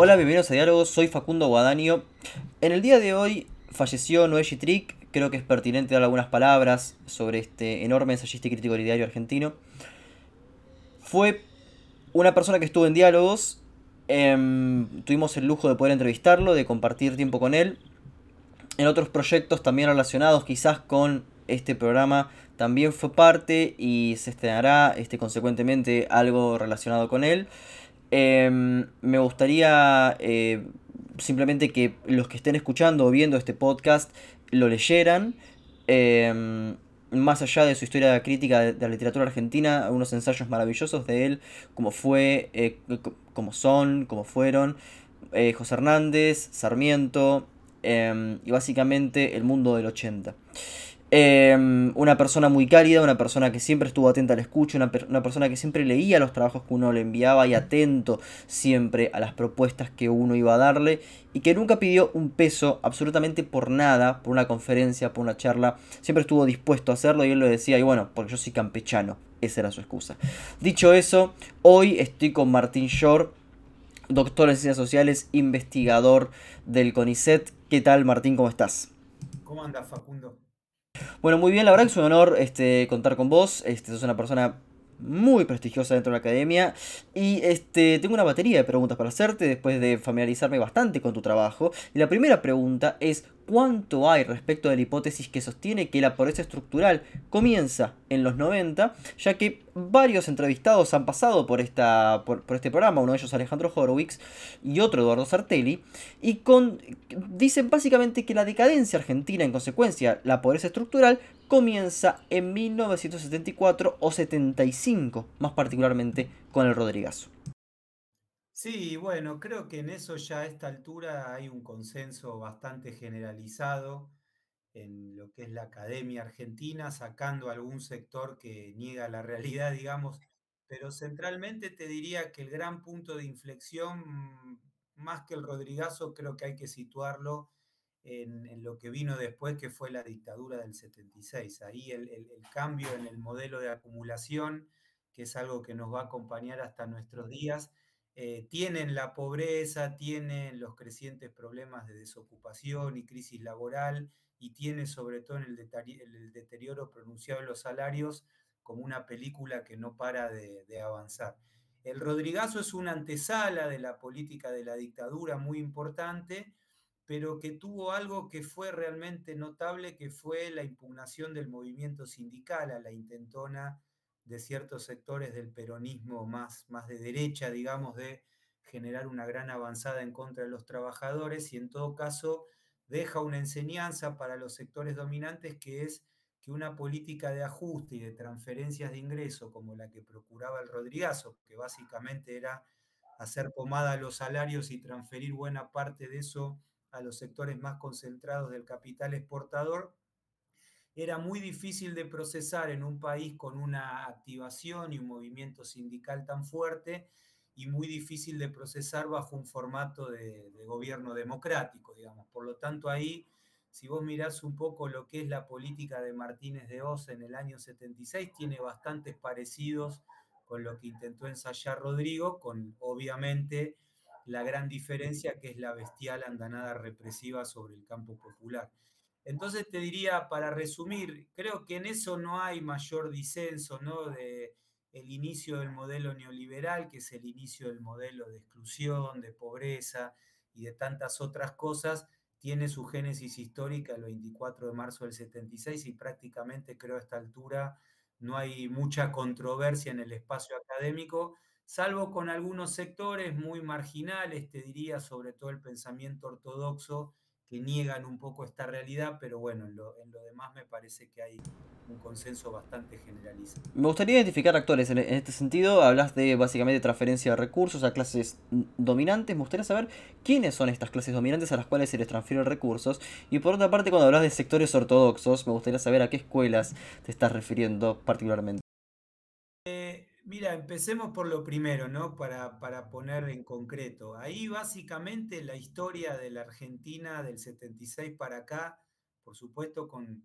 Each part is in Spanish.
Hola, bienvenidos a Diálogos, soy Facundo Guadaño. En el día de hoy falleció Noé Trick, creo que es pertinente dar algunas palabras sobre este enorme ensayista y crítico literario argentino. Fue una persona que estuvo en Diálogos, em, tuvimos el lujo de poder entrevistarlo, de compartir tiempo con él. En otros proyectos también relacionados quizás con este programa también fue parte y se estrenará este, consecuentemente algo relacionado con él. Em, me gustaría eh, simplemente que los que estén escuchando o viendo este podcast lo leyeran. Em, más allá de su historia crítica de, la literatura argentina, unos ensayos maravillosos de él, como fue, eh, como son, como fueron, eh, José Hernández, Sarmiento em, y básicamente el mundo del 80. Em, una persona muy cálida, una persona que siempre estuvo atenta al escucho, una, persona que siempre leía los trabajos que uno le enviaba y atento siempre a las propuestas que uno iba a darle y que nunca pidió un peso absolutamente por nada, por una conferencia, por una charla, siempre estuvo dispuesto a hacerlo y él lo decía y bueno, porque yo soy campechano, esa era su excusa. Dicho eso, hoy estoy con Martín Shore, doctor en ciencias sociales, investigador del CONICET. ¿Qué tal Martín? ¿Cómo estás? ¿Cómo andas Facundo? Bueno, muy bien, la verdad es un honor este, contar con vos. Este, sos una persona muy prestigiosa dentro de la academia. Y este, tengo una batería de preguntas para hacerte después de familiarizarme bastante con tu trabajo. Y la primera pregunta es, ¿cuánto hay respecto de la hipótesis que sostiene que la pobreza estructural comienza en los 90? Ya que varios entrevistados han pasado por, este programa, uno de ellos Alejandro Horowitz y otro Eduardo Sartelli, y dicen básicamente que la decadencia argentina, en consecuencia, la pobreza estructural, comienza en 1974 o 75, más particularmente con el Rodrigazo. Sí, bueno, creo que en eso ya a esta altura hay un consenso bastante generalizado en lo que es la academia argentina, sacando algún sector que niega la realidad, digamos, pero centralmente te diría que el gran punto de inflexión, más que el Rodrigazo, creo que hay que situarlo en, lo que vino después, que fue la dictadura del 76. Ahí el, cambio en el modelo de acumulación, que es algo que nos va a acompañar hasta nuestros días, eh, tienen la pobreza, tienen los crecientes problemas de desocupación y crisis laboral, y tiene sobre todo en el, deterioro pronunciado de los salarios como una película que no para de, de avanzar. El Rodrigazo es una antesala de la política de la dictadura muy importante, pero que tuvo algo que fue realmente notable, que fue la impugnación del movimiento sindical a la intentona de ciertos sectores del peronismo más, más de derecha, digamos, de generar una gran avanzada en contra de los trabajadores y en todo caso deja una enseñanza para los sectores dominantes que es que una política de ajuste y de transferencias de ingreso como la que procuraba el Rodrigazo, que básicamente era hacer pomada a los salarios y transferir buena parte de eso a los sectores más concentrados del capital exportador, era muy difícil de procesar en un país con una activación y un movimiento sindical tan fuerte y muy difícil de procesar bajo un formato de, gobierno democrático, digamos. Por lo tanto, ahí, si vos mirás un poco lo que es la política de Martínez de Oz en el año 76, tiene bastantes parecidos con lo que intentó ensayar Rodrigo, con obviamente la gran diferencia que es la bestial andanada represiva sobre el campo popular. Entonces te diría, para resumir, creo que en eso no hay mayor disenso, ¿no? De el inicio del modelo neoliberal, que es el inicio del modelo de exclusión, de pobreza y de tantas otras cosas, tiene su génesis histórica el 24 de marzo del 76 y prácticamente creo a esta altura no hay mucha controversia en el espacio académico salvo con algunos sectores muy marginales, te diría, sobre todo el pensamiento ortodoxo, que niegan un poco esta realidad, pero bueno, en lo, demás me parece que hay un consenso bastante generalizado. Me gustaría identificar actores en, este sentido. Hablas de básicamente transferencia de recursos a clases dominantes. Me gustaría saber quiénes son estas clases dominantes a las cuales se les transfieren recursos. Y por otra parte, cuando hablas de sectores ortodoxos, me gustaría saber a qué escuelas te estás refiriendo particularmente. Mira, empecemos por lo primero, ¿no? Para, para, poner en concreto. Ahí básicamente la historia de la Argentina del 76 para acá, por supuesto con,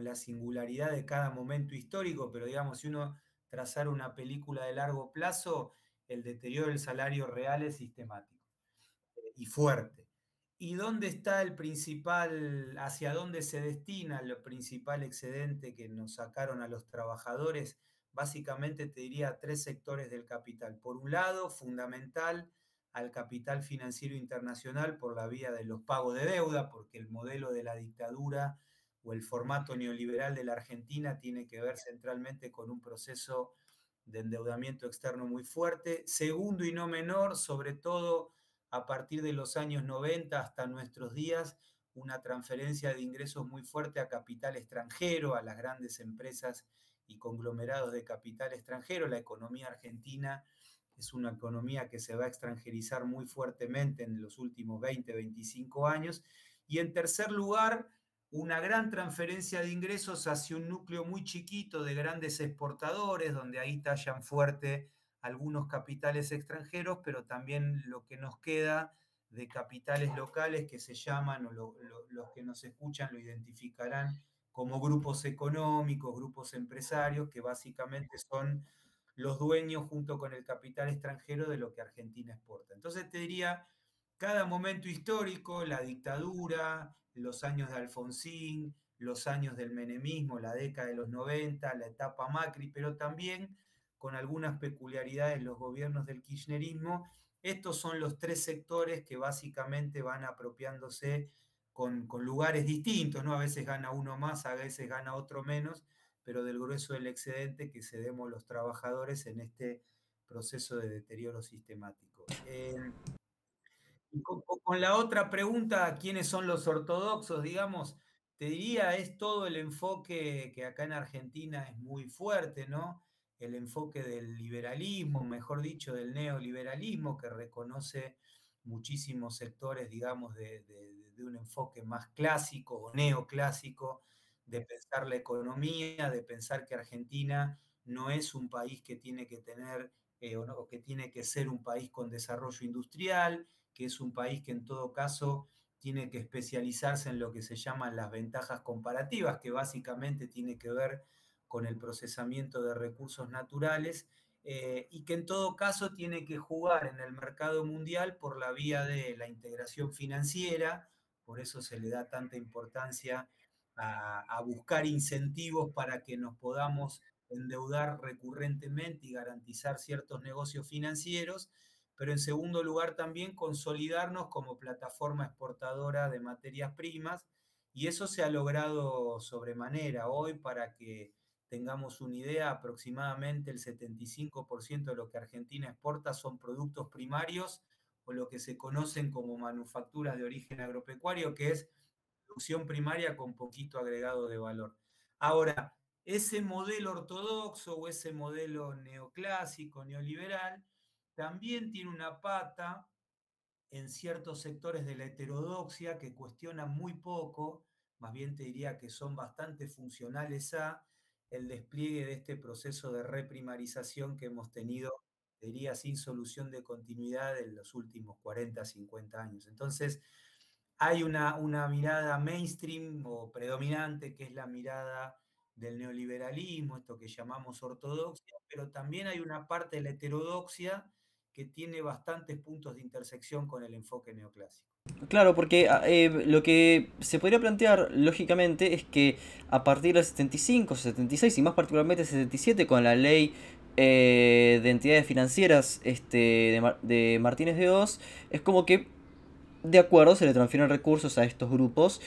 la singularidad de cada momento histórico, pero digamos, si uno trazara una película de largo plazo, el deterioro del salario real es sistemático. y fuerte. ¿Y dónde está el principal, hacia dónde se destina el principal excedente que nos sacaron a los trabajadores? Básicamente te diría tres sectores del capital. Por un lado, fundamental al capital financiero internacional por la vía de los pagos de deuda, porque el modelo de la dictadura o el formato neoliberal de la Argentina tiene que ver centralmente con un proceso de endeudamiento externo muy fuerte. Segundo y no menor, sobre todo a partir de los años 90 hasta nuestros días, una transferencia de ingresos muy fuerte a capital extranjero, a las grandes empresas y conglomerados de capital extranjero. La economía argentina es una economía que se va a extranjerizar muy fuertemente en los últimos 20, 25 años. Y en tercer lugar, una gran transferencia de ingresos hacia un núcleo muy chiquito de grandes exportadores, donde ahí tallan fuerte algunos capitales extranjeros, pero también lo que nos queda de capitales locales que se llaman, o lo, lo, los que nos escuchan lo identificarán como grupos económicos, grupos empresarios, que básicamente son los dueños junto con el capital extranjero de lo que Argentina exporta. Entonces te diría, cada momento histórico, la dictadura, los años de Alfonsín, los años del menemismo, la década de los 90, la etapa Macri, pero también con algunas peculiaridades los gobiernos del kirchnerismo. Estos son los tres sectores que básicamente van apropiándose con, lugares distintos, ¿no? A veces gana uno más, a veces gana otro menos, pero del grueso del excedente que cedemos los trabajadores en este proceso de deterioro sistemático. Eh, con, la otra pregunta, ¿quiénes son los ortodoxos? Digamos, te diría, es todo el enfoque que acá en Argentina es muy fuerte, ¿no? el enfoque del liberalismo, mejor dicho, del neoliberalismo, que reconoce muchísimos sectores, digamos, de, de, un enfoque más clásico o neoclásico, de pensar la economía, de pensar que Argentina no es un país que tiene que tener eh, o, que tiene que ser un país con desarrollo industrial, que es un país que en todo caso tiene que especializarse en lo que se llaman las ventajas comparativas, que básicamente tiene que ver con el procesamiento de recursos naturales eh, y que en todo caso tiene que jugar en el mercado mundial por la vía de la integración financiera, por eso se le da tanta importancia a, buscar incentivos para que nos podamos endeudar recurrentemente y garantizar ciertos negocios financieros, pero en segundo lugar también consolidarnos como plataforma exportadora de materias primas, y eso se ha logrado sobremanera. Hoy para que tengamos una idea, aproximadamente el 75% de lo que Argentina exporta son productos primarios lo que se conocen como manufacturas de origen agropecuario, que es producción primaria con poquito agregado de valor. Ahora, ese modelo ortodoxo o ese modelo neoclásico, neoliberal, también tiene una pata en ciertos sectores de la heterodoxia que cuestionan muy poco, más bien te diría que son bastante funcionales a el despliegue de este proceso de reprimarización que hemos tenido, diría, sin solución de continuidad en los últimos 40, 50 años. Entonces, hay una, una mirada mainstream o predominante, que es la mirada del neoliberalismo, esto que llamamos ortodoxia, pero también hay una parte de la heterodoxia que tiene bastantes puntos de intersección con el enfoque neoclásico. Claro, porque eh, lo que se podría plantear lógicamente es que a partir del 75, 76 y más particularmente 77 con la ley eh, de entidades financieras este, de, de Martínez de Oz, es como que de acuerdo se le transfieren recursos a estos grupos,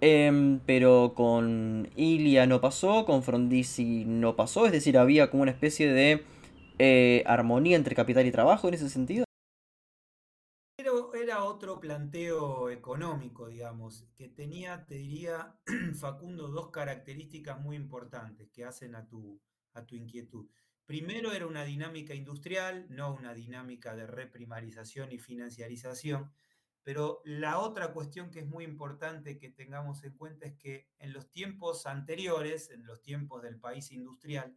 eh, pero con Ilia no pasó, con Frondizi no pasó, es decir, había como una especie de eh, armonía entre capital y trabajo en ese sentido era otro planteo económico, digamos, que tenía, te diría, Facundo, dos características muy importantes que hacen a tu, a tu inquietud. Primero era una dinámica industrial, no una dinámica de reprimarización y financiarización, pero la otra cuestión que es muy importante que tengamos en cuenta es que en los tiempos anteriores, en los tiempos del país industrial,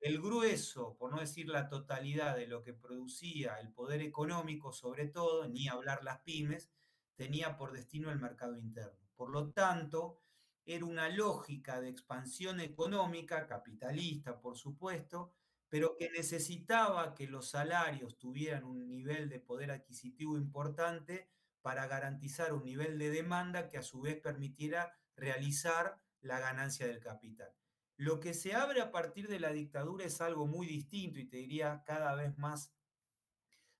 el grueso, por no decir la totalidad de lo que producía el poder económico, sobre todo, ni hablar las pymes, tenía por destino el mercado interno. Por lo tanto, era una lógica de expansión económica, capitalista, por supuesto, pero que necesitaba que los salarios tuvieran un nivel de poder adquisitivo importante para garantizar un nivel de demanda que a su vez permitiera realizar la ganancia del capital. Lo que se abre a partir de la dictadura es algo muy distinto y te diría cada vez más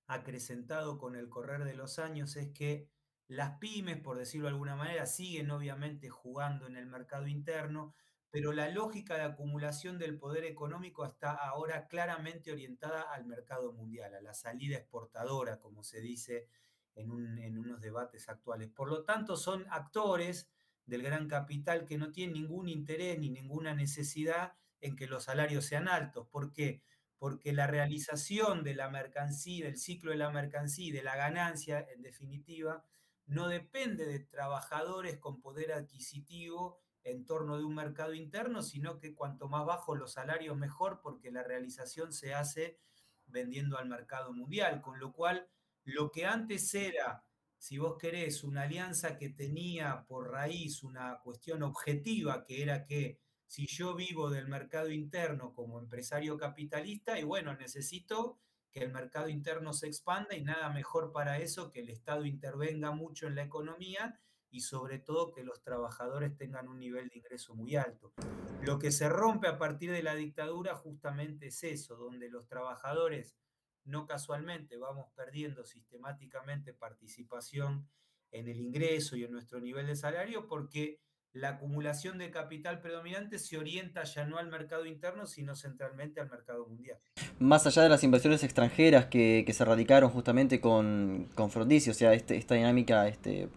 acrecentado con el correr de los años, es que las pymes, por decirlo de alguna manera, siguen obviamente jugando en el mercado interno, pero la lógica de acumulación del poder económico está ahora claramente orientada al mercado mundial, a la salida exportadora, como se dice en, unos debates actuales. Por lo tanto, son actores del gran capital que no tienen ningún interés ni ninguna necesidad en que los salarios sean altos. ¿Por qué? Porque la realización de la mercancía, del ciclo de la mercancía de la ganancia, en definitiva, no depende de trabajadores con poder adquisitivo en torno de un mercado interno, sino que cuanto más bajos los salarios mejor, porque la realización se hace vendiendo al mercado mundial, con lo cual lo que antes era, si vos querés, una alianza que tenía por raíz una cuestión objetiva, que era que si yo vivo del mercado interno como empresario capitalista, y bueno, necesito que el mercado interno se expanda y nada mejor para eso que el Estado intervenga mucho en la economía y sobre todo que los trabajadores tengan un nivel de ingreso muy alto. Lo que se rompe a partir de la dictadura justamente es eso, donde los trabajadores no casualmente vamos perdiendo sistemáticamente participación en el ingreso y en nuestro nivel de salario porque la acumulación de capital predominante se orienta ya no al mercado interno, sino centralmente al mercado mundial. Más allá de las inversiones extranjeras que, se radicaron justamente con, con Frondizi, o sea, este, esta dinámica, este,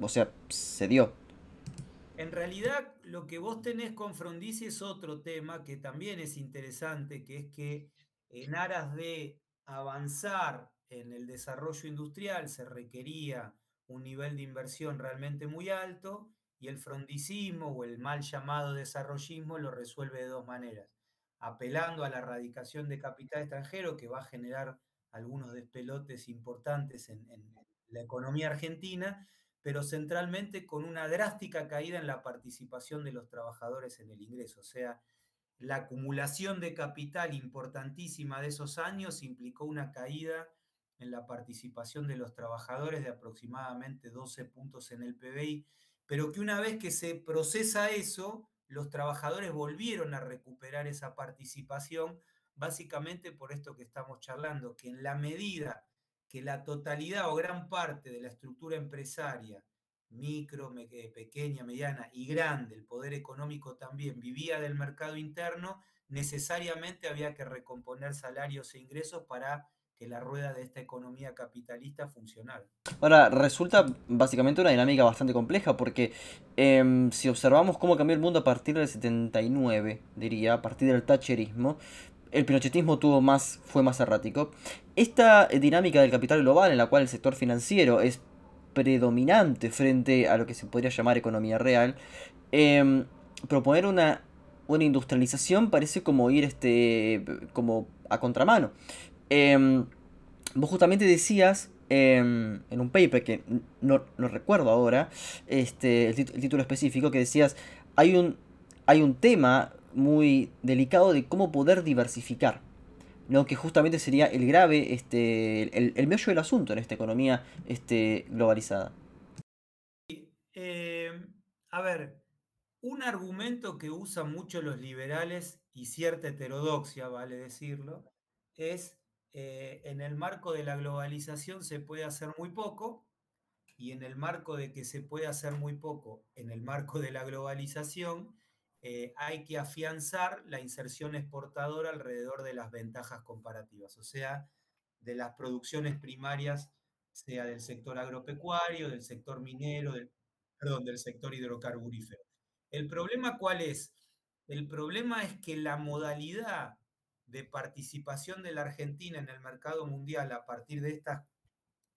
o sea, se dio. En realidad, lo que vos tenés con Frondizi es otro tema que también es interesante, que es que en aras de avanzar en el desarrollo industrial se requería un nivel de inversión realmente muy alto y el frondicismo o el mal llamado desarrollismo lo resuelve de dos maneras, apelando a la erradicación de capital extranjero que va a generar algunos despelotes importantes en, la economía argentina, pero centralmente con una drástica caída en la participación de los trabajadores en el ingreso. O sea, la acumulación de capital importantísima de esos años implicó una caída en la participación de los trabajadores de aproximadamente 12 puntos en el PBI pero que una vez que se procesa eso, los trabajadores volvieron a recuperar esa participación, básicamente por esto que estamos charlando, que en la medida que la totalidad o gran parte de la estructura empresaria, micro, eh, pequeña, mediana y grande, el poder económico también, vivía del mercado interno, necesariamente había que recomponer salarios e ingresos para que la rueda de esta economía capitalista funcionara. Ahora, resulta básicamente una dinámica bastante compleja porque em, si observamos cómo cambió el mundo a partir del 79, diría, a partir del Thatcherismo, el pinochetismo tuvo más, fue más errático. Esta dinámica del capital global en la cual el sector financiero es predominante frente a lo que se podría llamar economía real, em, proponer una, una industrialización parece como ir este, como a contramano. Em, vos justamente decías em, en un paper que no, recuerdo ahora este, el, título específico, que decías, hay un, hay un tema muy delicado de cómo poder diversificar. ¿no? que justamente sería el grave, este, el, el meollo del asunto en esta economía este, globalizada. Em, a ver, un argumento que usan mucho los liberales y cierta heterodoxia, vale decirlo, es eh, en el marco de la globalización se puede hacer muy poco y en el marco de que se puede hacer muy poco, en el marco de la globalización, eh, hay que afianzar la inserción exportadora alrededor de las ventajas comparativas, o sea, de las producciones primarias, sea del sector agropecuario, del sector minero, del, perdón, del sector hidrocarburífero. ¿El problema cuál es? El problema es que la modalidad de participación de la Argentina en el mercado mundial a partir de estas,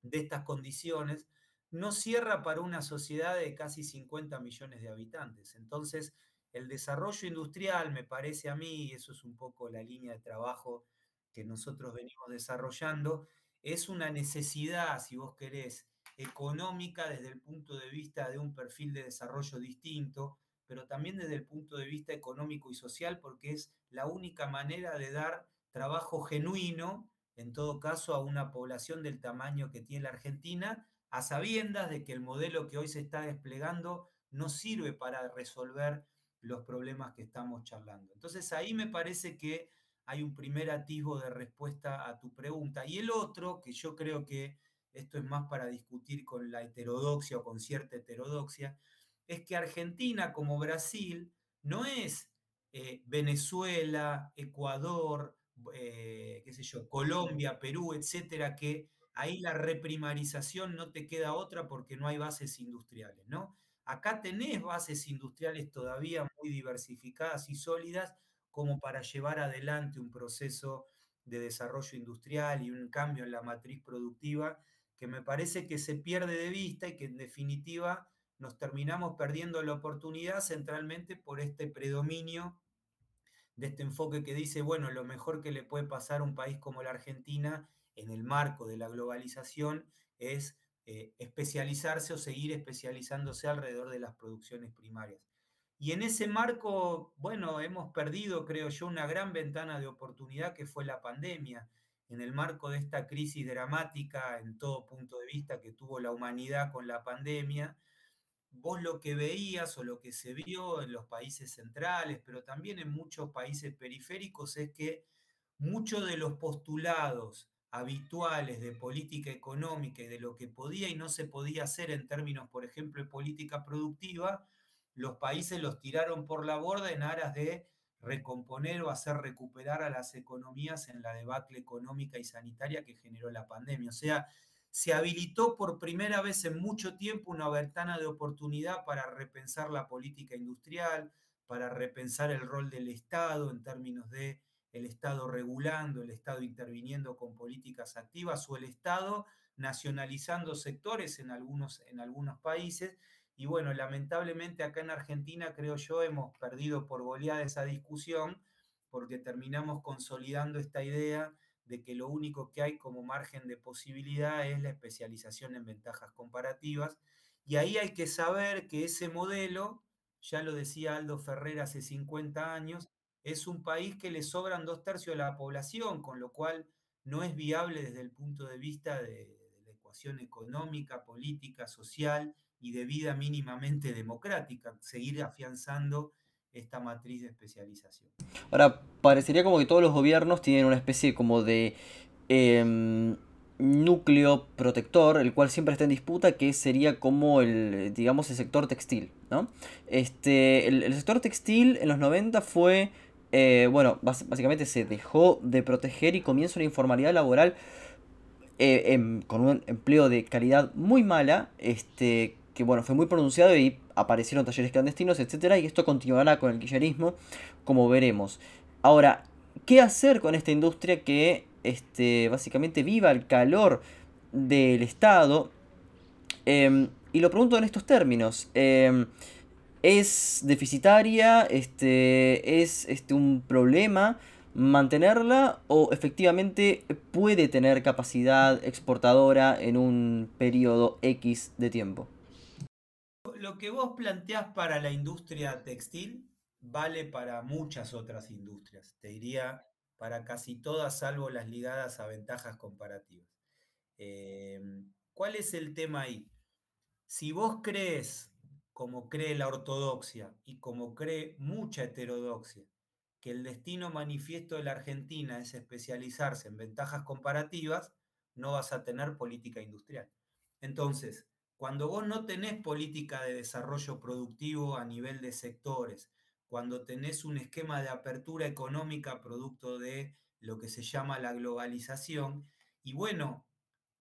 de estas condiciones no cierra para una sociedad de casi 50 millones de habitantes. Entonces, el desarrollo industrial, me parece a mí, y eso es un poco la línea de trabajo que nosotros venimos desarrollando, es una necesidad, si vos querés, económica desde el punto de vista de un perfil de desarrollo distinto, pero también desde el punto de vista económico y social, porque es la única manera de dar trabajo genuino, en todo caso, a una población del tamaño que tiene la Argentina, a sabiendas de que el modelo que hoy se está desplegando no sirve para resolver los problemas que estamos charlando. Entonces ahí me parece que hay un primer atisbo de respuesta a tu pregunta. Y el otro, que yo creo que esto es más para discutir con la heterodoxia o con cierta heterodoxia, es que Argentina como Brasil no es eh, Venezuela, Ecuador, eh, qué sé yo, Colombia, Perú, etcétera, que ahí la reprimarización no te queda otra porque no hay bases industriales, ¿no? Acá tenés bases industriales todavía muy diversificadas y sólidas como para llevar adelante un proceso de desarrollo industrial y un cambio en la matriz productiva que me parece que se pierde de vista y que en definitiva nos terminamos perdiendo la oportunidad centralmente por este predominio de este enfoque que dice, bueno, lo mejor que le puede pasar a un país como la Argentina en el marco de la globalización es eh, especializarse o seguir especializándose alrededor de las producciones primarias. Y en ese marco, bueno, hemos perdido, creo yo, una gran ventana de oportunidad que fue la pandemia. En el marco de esta crisis dramática en todo punto de vista que tuvo la humanidad con la pandemia, vos lo que veías o lo que se vio en los países centrales, pero también en muchos países periféricos, es que muchos de los postulados habituales de política económica y de lo que podía y no se podía hacer en términos, por ejemplo, de política productiva, los países los tiraron por la borda en aras de recomponer o hacer recuperar a las economías en la debacle económica y sanitaria que generó la pandemia. O sea, se habilitó por primera vez en mucho tiempo una ventana de oportunidad para repensar la política industrial, para repensar el rol del Estado en términos de el Estado regulando, el Estado interviniendo con políticas activas o el Estado nacionalizando sectores en algunos, en algunos países. Y bueno, lamentablemente acá en Argentina creo yo hemos perdido por goleada esa discusión porque terminamos consolidando esta idea de que lo único que hay como margen de posibilidad es la especialización en ventajas comparativas. Y ahí hay que saber que ese modelo, ya lo decía Aldo Ferrer hace 50 años, es un país que le sobran dos tercios de la población, con lo cual no es viable desde el punto de vista de, la ecuación económica, política, social y de vida mínimamente democrática, seguir afianzando esta matriz de especialización. Ahora, parecería como que todos los gobiernos tienen una especie como de em, núcleo protector, el cual siempre está en disputa, que sería como el, digamos, el sector textil, ¿no? Este, el, sector textil en los 90 fue, eh, bueno, básicamente se dejó de proteger y comienza una informalidad laboral eh, em, con un empleo de calidad muy mala, este, que bueno, fue muy pronunciado y aparecieron talleres clandestinos, etcétera, y esto continuará con el kirchnerismo, como veremos. Ahora, ¿qué hacer con esta industria que este, básicamente viva el calor del Estado? Em, y lo pregunto en estos términos. Em, ¿Es deficitaria? Este, ¿Es este, un problema mantenerla? ¿O efectivamente puede tener capacidad exportadora en un periodo X de tiempo? lo que vos planteás para la industria textil vale para muchas otras industrias, te diría para casi todas, salvo las ligadas a ventajas comparativas. Em, ¿Cuál es el tema ahí? Si vos crees, como cree la ortodoxia y como cree mucha heterodoxia, que el destino manifiesto de la Argentina es especializarse en ventajas comparativas, no vas a tener política industrial. Entonces, cuando vos no tenés política de desarrollo productivo a nivel de sectores, cuando tenés un esquema de apertura económica producto de lo que se llama la globalización, y bueno,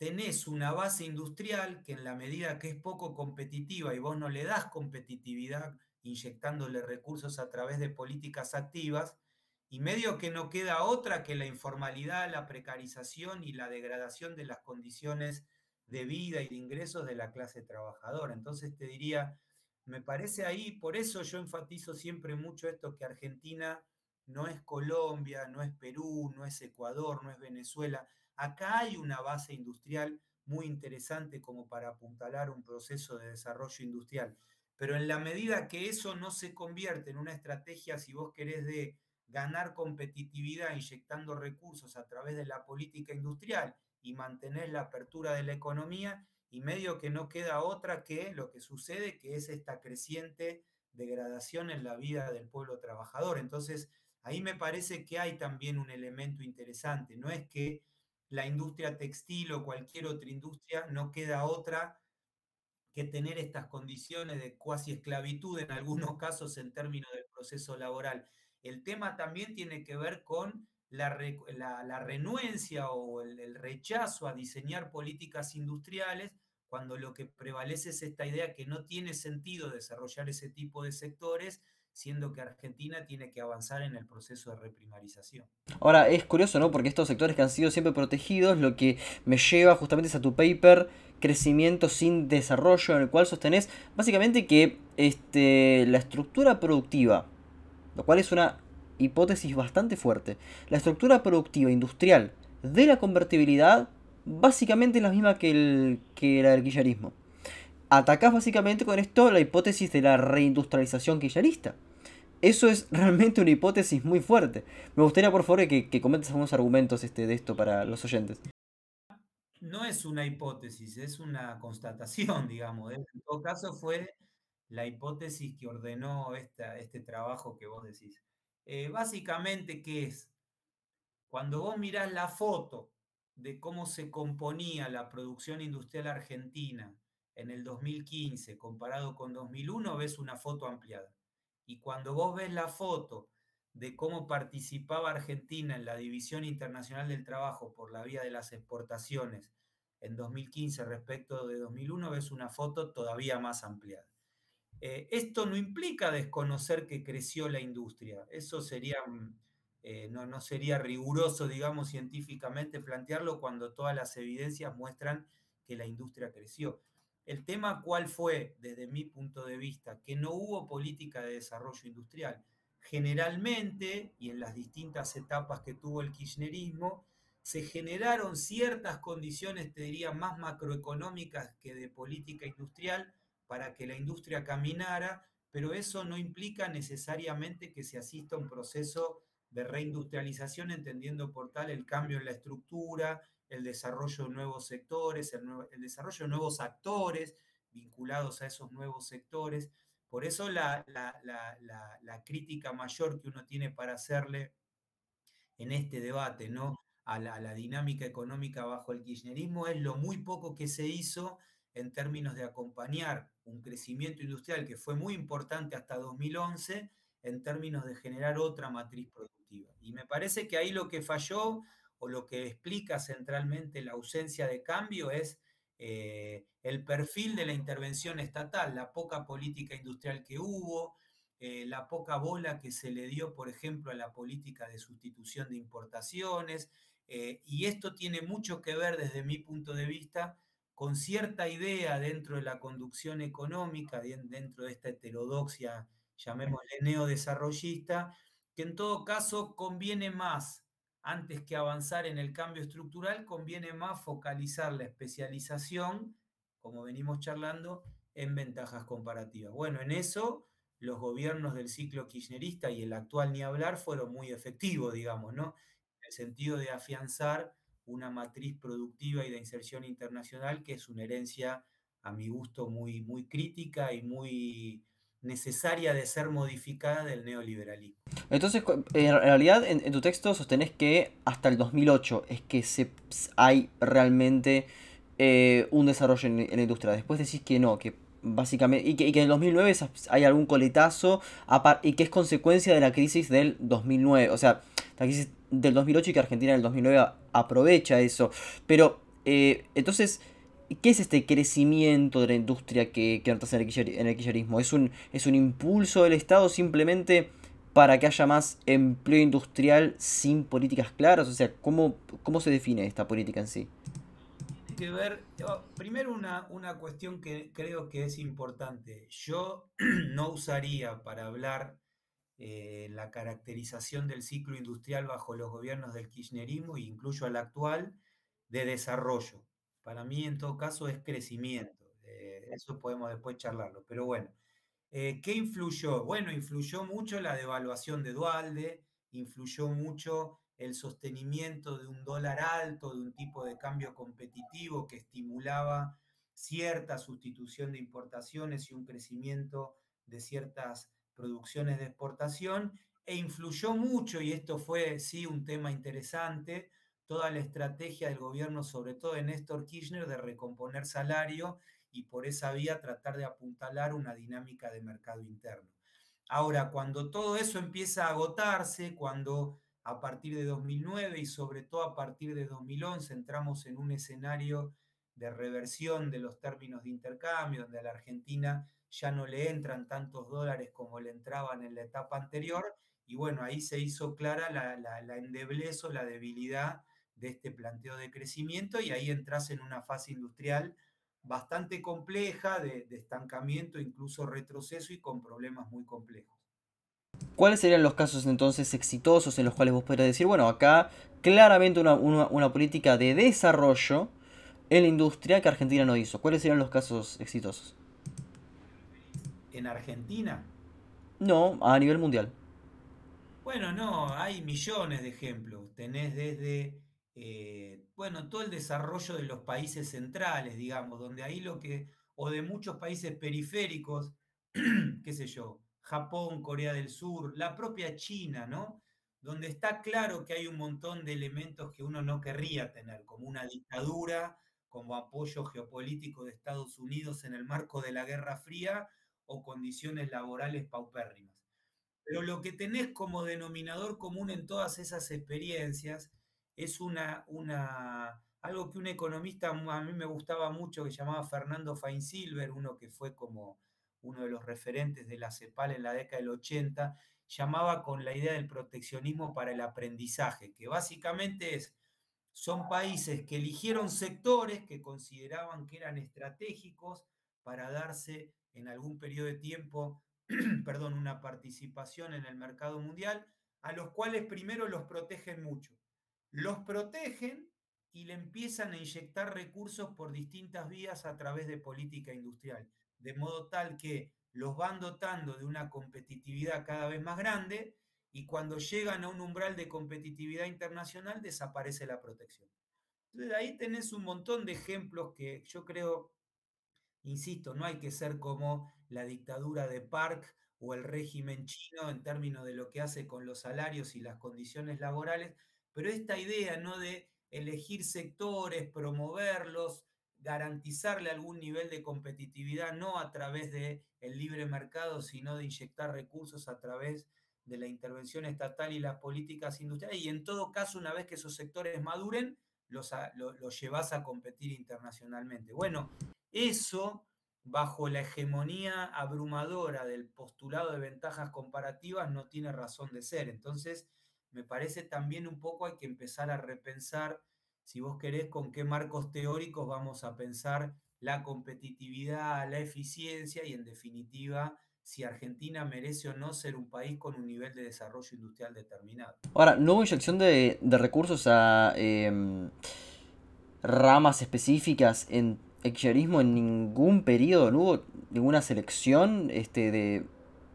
tenés una base industrial que en la medida que es poco competitiva y vos no le das competitividad inyectándole recursos a través de políticas activas, y medio que no queda otra que la informalidad, la precarización y la degradación de las condiciones de vida y de ingresos de la clase trabajadora. Entonces te diría, me parece ahí, por eso yo enfatizo siempre mucho esto que Argentina no es Colombia, no es Perú, no es Ecuador, no es Venezuela. Acá hay una base industrial muy interesante como para apuntalar un proceso de desarrollo industrial. Pero en la medida que eso no se convierte en una estrategia, si vos querés, de ganar competitividad inyectando recursos a través de la política industrial y mantener la apertura de la economía, y medio que no queda otra que lo que sucede, que es esta creciente degradación en la vida del pueblo trabajador. Entonces, ahí me parece que hay también un elemento interesante. No es que la industria textil o cualquier otra industria no queda otra que tener estas condiciones de cuasi esclavitud en algunos casos en términos del proceso laboral. El tema también tiene que ver con la, la, renuencia o el, el, rechazo a diseñar políticas industriales cuando lo que prevalece es esta idea que no tiene sentido desarrollar ese tipo de sectores, siendo que Argentina tiene que avanzar en el proceso de reprimarización. Ahora, es curioso, ¿no? Porque estos sectores que han sido siempre protegidos, lo que me lleva justamente es a tu paper, Crecimiento sin desarrollo, en el cual sostenés básicamente que este, la estructura productiva, lo cual es una hipótesis bastante fuerte, la estructura productiva industrial de la convertibilidad básicamente es la misma que, el, que. Atacás básicamente con esto la hipótesis de la reindustrialización kirchnerista. Eso es realmente una hipótesis muy fuerte. Me gustaría, por favor, que, que comentes algunos argumentos este, de esto para los oyentes. No es una hipótesis, es una constatación, digamos. En todo caso, fue la hipótesis que ordenó esta, este trabajo que vos decís. Eh, básicamente, ¿qué es? Cuando vos mirás la foto de cómo se componía la producción industrial argentina en el 2015 comparado con 2001, ves una foto ampliada. Y cuando vos ves la foto de cómo participaba Argentina en la División Internacional del Trabajo por la vía de las exportaciones en 2015 respecto de 2001, ves una foto todavía más ampliada. Eh, esto no implica desconocer que creció la industria, eso sería mm, eh, no, no, sería riguroso, digamos, científicamente plantearlo cuando todas las evidencias muestran que la industria creció. El tema cuál fue, desde mi punto de vista, que no hubo política de desarrollo industrial. Generalmente, y en las distintas etapas que tuvo el kirchnerismo, se generaron ciertas condiciones, te diría, más macroeconómicas que de política industrial para que la industria caminara, pero eso no implica necesariamente que se asista a un proceso de reindustrialización, entendiendo por tal el cambio en la estructura, el desarrollo de nuevos sectores, el, desarrollo de nuevos actores vinculados a esos nuevos sectores. Por eso la, crítica mayor que uno tiene para hacerle en este debate, ¿no? A a la, dinámica económica bajo el kirchnerismo es lo muy poco que se hizo en términos de acompañar un crecimiento industrial que fue muy importante hasta 2011 en términos de generar otra matriz productiva. Y me parece que ahí lo que falló o lo que explica centralmente la ausencia de cambio es eh, el perfil de la intervención estatal, la poca política industrial que hubo, eh, la poca bola que se le dio, por ejemplo, a la política de sustitución de importaciones. Eh, y esto tiene mucho que ver, desde mi punto de vista, con cierta idea dentro de la conducción económica, dentro de esta heterodoxia llamémosle neodesarrollista, que en todo caso conviene más, antes que avanzar en el cambio estructural, conviene más focalizar la especialización, como venimos charlando, en ventajas comparativas. Bueno, en eso los gobiernos del ciclo kirchnerista y el actual ni hablar fueron muy efectivos, digamos, ¿no? En el sentido de afianzar una matriz productiva y de inserción internacional que es una herencia, a mi gusto, muy, muy crítica y muy necesaria de ser modificada del neoliberalismo. Entonces, en realidad, en, tu texto sostenés que hasta el 2008 es que se, hay realmente eh, un desarrollo en, la industria. Después decís que no, que básicamente, y que, y que en el 2009 hay algún coletazo y que es consecuencia de la crisis del 2009. O sea, la crisis del 2008 y que Argentina en el 2009 aprovecha eso. Pero, eh, entonces ¿Qué es este crecimiento de la industria que, que notas en el, kirchnerismo? ¿Es un, ¿Es un impulso del Estado simplemente para que haya más empleo industrial sin políticas claras? O sea, ¿cómo, cómo se define esta política en sí? Tiene que ver, primero una, una cuestión que creo que es importante. Yo no usaría para hablar eh, la caracterización del ciclo industrial bajo los gobiernos del kirchnerismo, e incluyo al actual, de desarrollo para mí, en todo caso, es crecimiento. Eh, eso podemos después charlarlo. Pero bueno, eh, ¿qué influyó? Bueno, influyó mucho la devaluación de Dualde, influyó mucho el sostenimiento de un dólar alto, de un tipo de cambio competitivo que estimulaba cierta sustitución de importaciones y un crecimiento de ciertas producciones de exportación, e influyó mucho, y esto fue sí un tema interesante, toda la estrategia del gobierno, sobre todo de Néstor Kirchner, de recomponer salario y por esa vía tratar de apuntalar una dinámica de mercado interno. Ahora, cuando todo eso empieza a agotarse, cuando a partir de 2009 y sobre todo a partir de 2011 entramos en un escenario de reversión de los términos de intercambio, donde a la Argentina ya no le entran tantos dólares como le entraban en la etapa anterior, y bueno, ahí se hizo clara la, la, la endeblez o la debilidad de este planteo de crecimiento y ahí entras en una fase industrial bastante compleja, de, de estancamiento, incluso retroceso y con problemas muy complejos. ¿Cuáles serían los casos entonces exitosos en los cuales vos podrías decir, bueno, acá claramente una, una, una, política de desarrollo en la industria que Argentina no hizo? ¿Cuáles serían los casos exitosos? ¿En Argentina? No, a nivel mundial. Bueno, no, hay millones de ejemplos. Tenés desde, eh, bueno, todo el desarrollo de los países centrales, digamos, donde ahí lo que, o de muchos países periféricos, qué sé yo, Japón, Corea del Sur, la propia China, ¿no? Donde está claro que hay un montón de elementos que uno no querría tener, como una dictadura, como apoyo geopolítico de Estados Unidos en el marco de la Guerra Fría o condiciones laborales paupérrimas. Pero lo que tenés como denominador común en todas esas experiencias es una, una, algo que un economista a mí me gustaba mucho, que llamaba Fernando Feinsilver, uno que fue como uno de los referentes de la CEPAL en la década del 80, llamaba con la idea del proteccionismo para el aprendizaje, que básicamente es, son países que eligieron sectores que consideraban que eran estratégicos para darse en algún periodo de tiempo, perdón, una participación en el mercado mundial, a los cuales primero los protegen mucho. Los protegen y le empiezan a inyectar recursos por distintas vías a través de política industrial de modo tal que los van dotando de una competitividad cada vez más grande y cuando llegan a un umbral de competitividad internacional desaparece la protección. Entonces ahí tenés un montón de ejemplos que yo creo, insisto, no hay que ser como la dictadura de Park o el régimen chino en términos de lo que hace con los salarios y las condiciones laborales, pero esta idea no de elegir sectores, promoverlos, garantizarle algún nivel de competitividad, no a través del el libre mercado, sino de inyectar recursos a través de la intervención estatal y las políticas industriales. Y en todo caso, una vez que esos sectores maduren, los, los llevas a competir internacionalmente. Bueno, eso bajo la hegemonía abrumadora del postulado de ventajas comparativas no tiene razón de ser. Entonces, me parece también un poco hay que empezar a repensar si vos querés, con qué marcos teóricos vamos a pensar la competitividad, la eficiencia y en definitiva si Argentina merece o no ser un país con un nivel de desarrollo industrial determinado. Ahora, ¿no hubo inyección de, de recursos a eh, ramas específicas en kirchnerismo en ningún periodo? ¿No hubo ninguna selección este, de,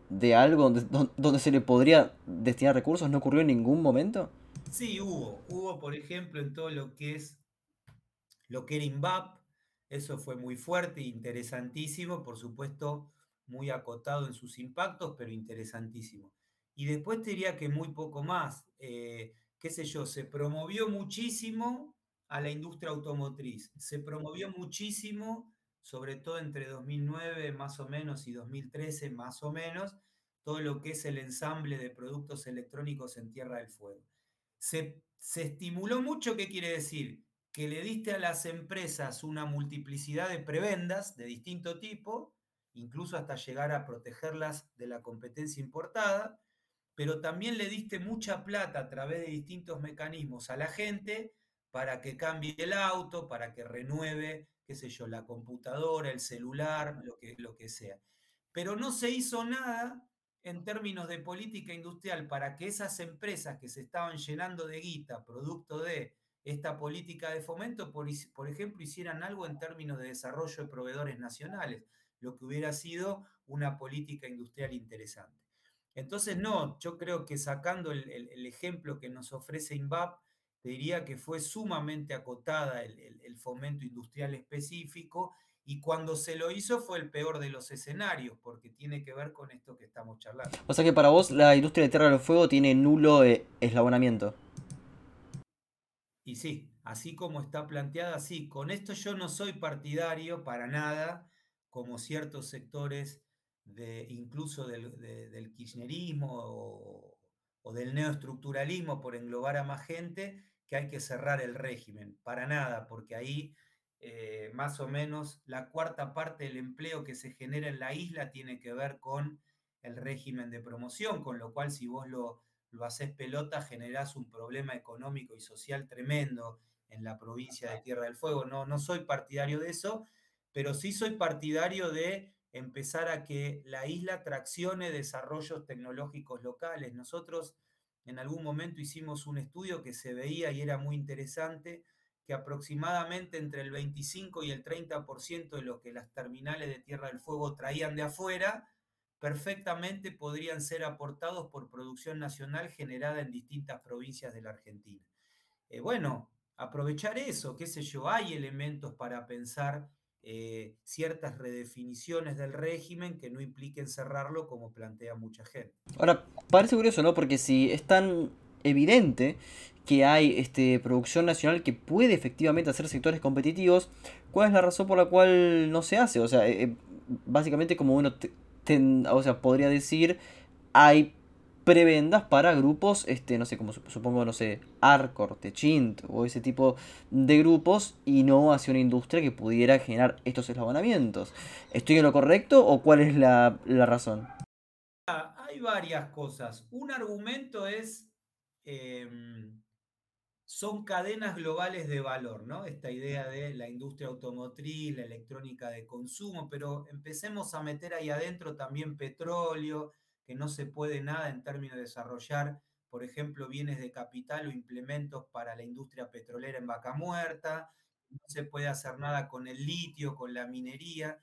de algo donde, donde se le podría destinar recursos? ¿No ocurrió en ningún momento? Sí, hubo. Hubo, por ejemplo, en todo lo que es lo que era INVAP, eso fue muy fuerte interesantísimo, por supuesto, muy acotado en sus impactos, pero interesantísimo. Y después te diría que muy poco más. Eh, qué sé yo, se promovió muchísimo a la industria automotriz, se promovió muchísimo, sobre todo entre 2009 más o menos y 2013 más o menos, todo lo que es el ensamble de productos electrónicos en Tierra del Fuego se, estimuló mucho, ¿qué quiere decir? Que le diste a las empresas una multiplicidad de prebendas de distinto tipo, incluso hasta llegar a protegerlas de la competencia importada, pero también le diste mucha plata a través de distintos mecanismos a la gente para que cambie el auto, para que renueve, qué sé yo, la computadora, el celular, lo que, lo que sea. Pero no se hizo nada en términos de política industrial para que esas empresas que se estaban llenando de guita, producto de esta política de fomento, por, por, ejemplo, hicieran algo en términos de desarrollo de proveedores nacionales, lo que hubiera sido una política industrial interesante. Entonces, no, yo creo que sacando el, ejemplo que nos ofrece INVAP, te diría que fue sumamente acotada el, el fomento industrial específico y cuando se lo hizo fue el peor de los escenarios, porque tiene que ver con esto que estamos charlando. O sea que para vos la industria de Tierra del Fuego tiene nulo eh, eslabonamiento. Y sí, así como está planteada, sí. Con esto yo no soy partidario para nada, como ciertos sectores de incluso del, kirchnerismo o, o del neoestructuralismo, por englobar a más gente, que hay que cerrar el régimen. Para nada, porque ahí eh, más o menos la cuarta parte del empleo que se genera en la isla tiene que ver con el régimen de promoción, con lo cual si vos lo, lo haces pelota generás un problema económico y social tremendo en la provincia de Tierra del Fuego. No, no soy partidario de eso, pero sí soy partidario de empezar a que la isla traccione desarrollos tecnológicos locales. Nosotros en algún momento hicimos un estudio que se veía y era muy interesante que aproximadamente entre el 25 y el 30% de lo que las terminales de Tierra del Fuego traían de afuera, perfectamente podrían ser aportados por producción nacional generada en distintas provincias de la Argentina. Eh, bueno, aprovechar eso, qué sé yo, hay elementos para pensar eh, ciertas redefiniciones del régimen que no impliquen cerrarlo como plantea mucha gente. Ahora, parece curioso, ¿no? Porque si es tan evidente que hay este, producción nacional que puede efectivamente hacer sectores competitivos, ¿cuál es la razón por la cual no se hace? O sea, eh, eh, básicamente como uno o sea, podría decir, hay prebendas para grupos, este, no sé, como supongo, no sé, Arcor, Techint o ese tipo de grupos y no hacia una industria que pudiera generar estos eslabonamientos. ¿Estoy en lo correcto o cuál es la, la razón? Hay varias cosas. Un argumento es Em, son cadenas globales de valor, ¿no? Esta idea de la industria automotriz, la electrónica de consumo, pero empecemos a meter ahí adentro también petróleo, que no se puede nada en términos de desarrollar, por ejemplo, bienes de capital o implementos para la industria petrolera en vaca muerta, no se puede hacer nada con el litio, con la minería,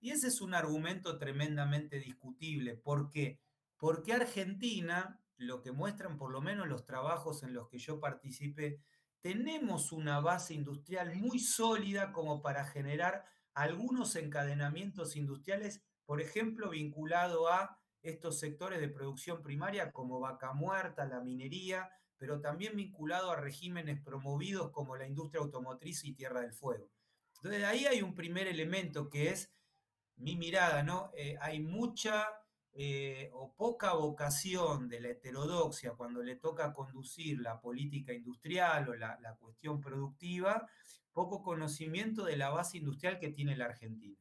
y ese es un argumento tremendamente discutible. ¿Por qué? Porque Argentina lo que muestran por lo menos los trabajos en los que yo participé, tenemos una base industrial muy sólida como para generar algunos encadenamientos industriales, por ejemplo, vinculado a estos sectores de producción primaria como vaca muerta, la minería, pero también vinculado a regímenes promovidos como la industria automotriz y Tierra del Fuego. Entonces ahí hay un primer elemento que es mi mirada, ¿no? Eh, hay mucha eh, o poca vocación de la heterodoxia cuando le toca conducir la política industrial o la, cuestión productiva, poco conocimiento de la base industrial que tiene la Argentina.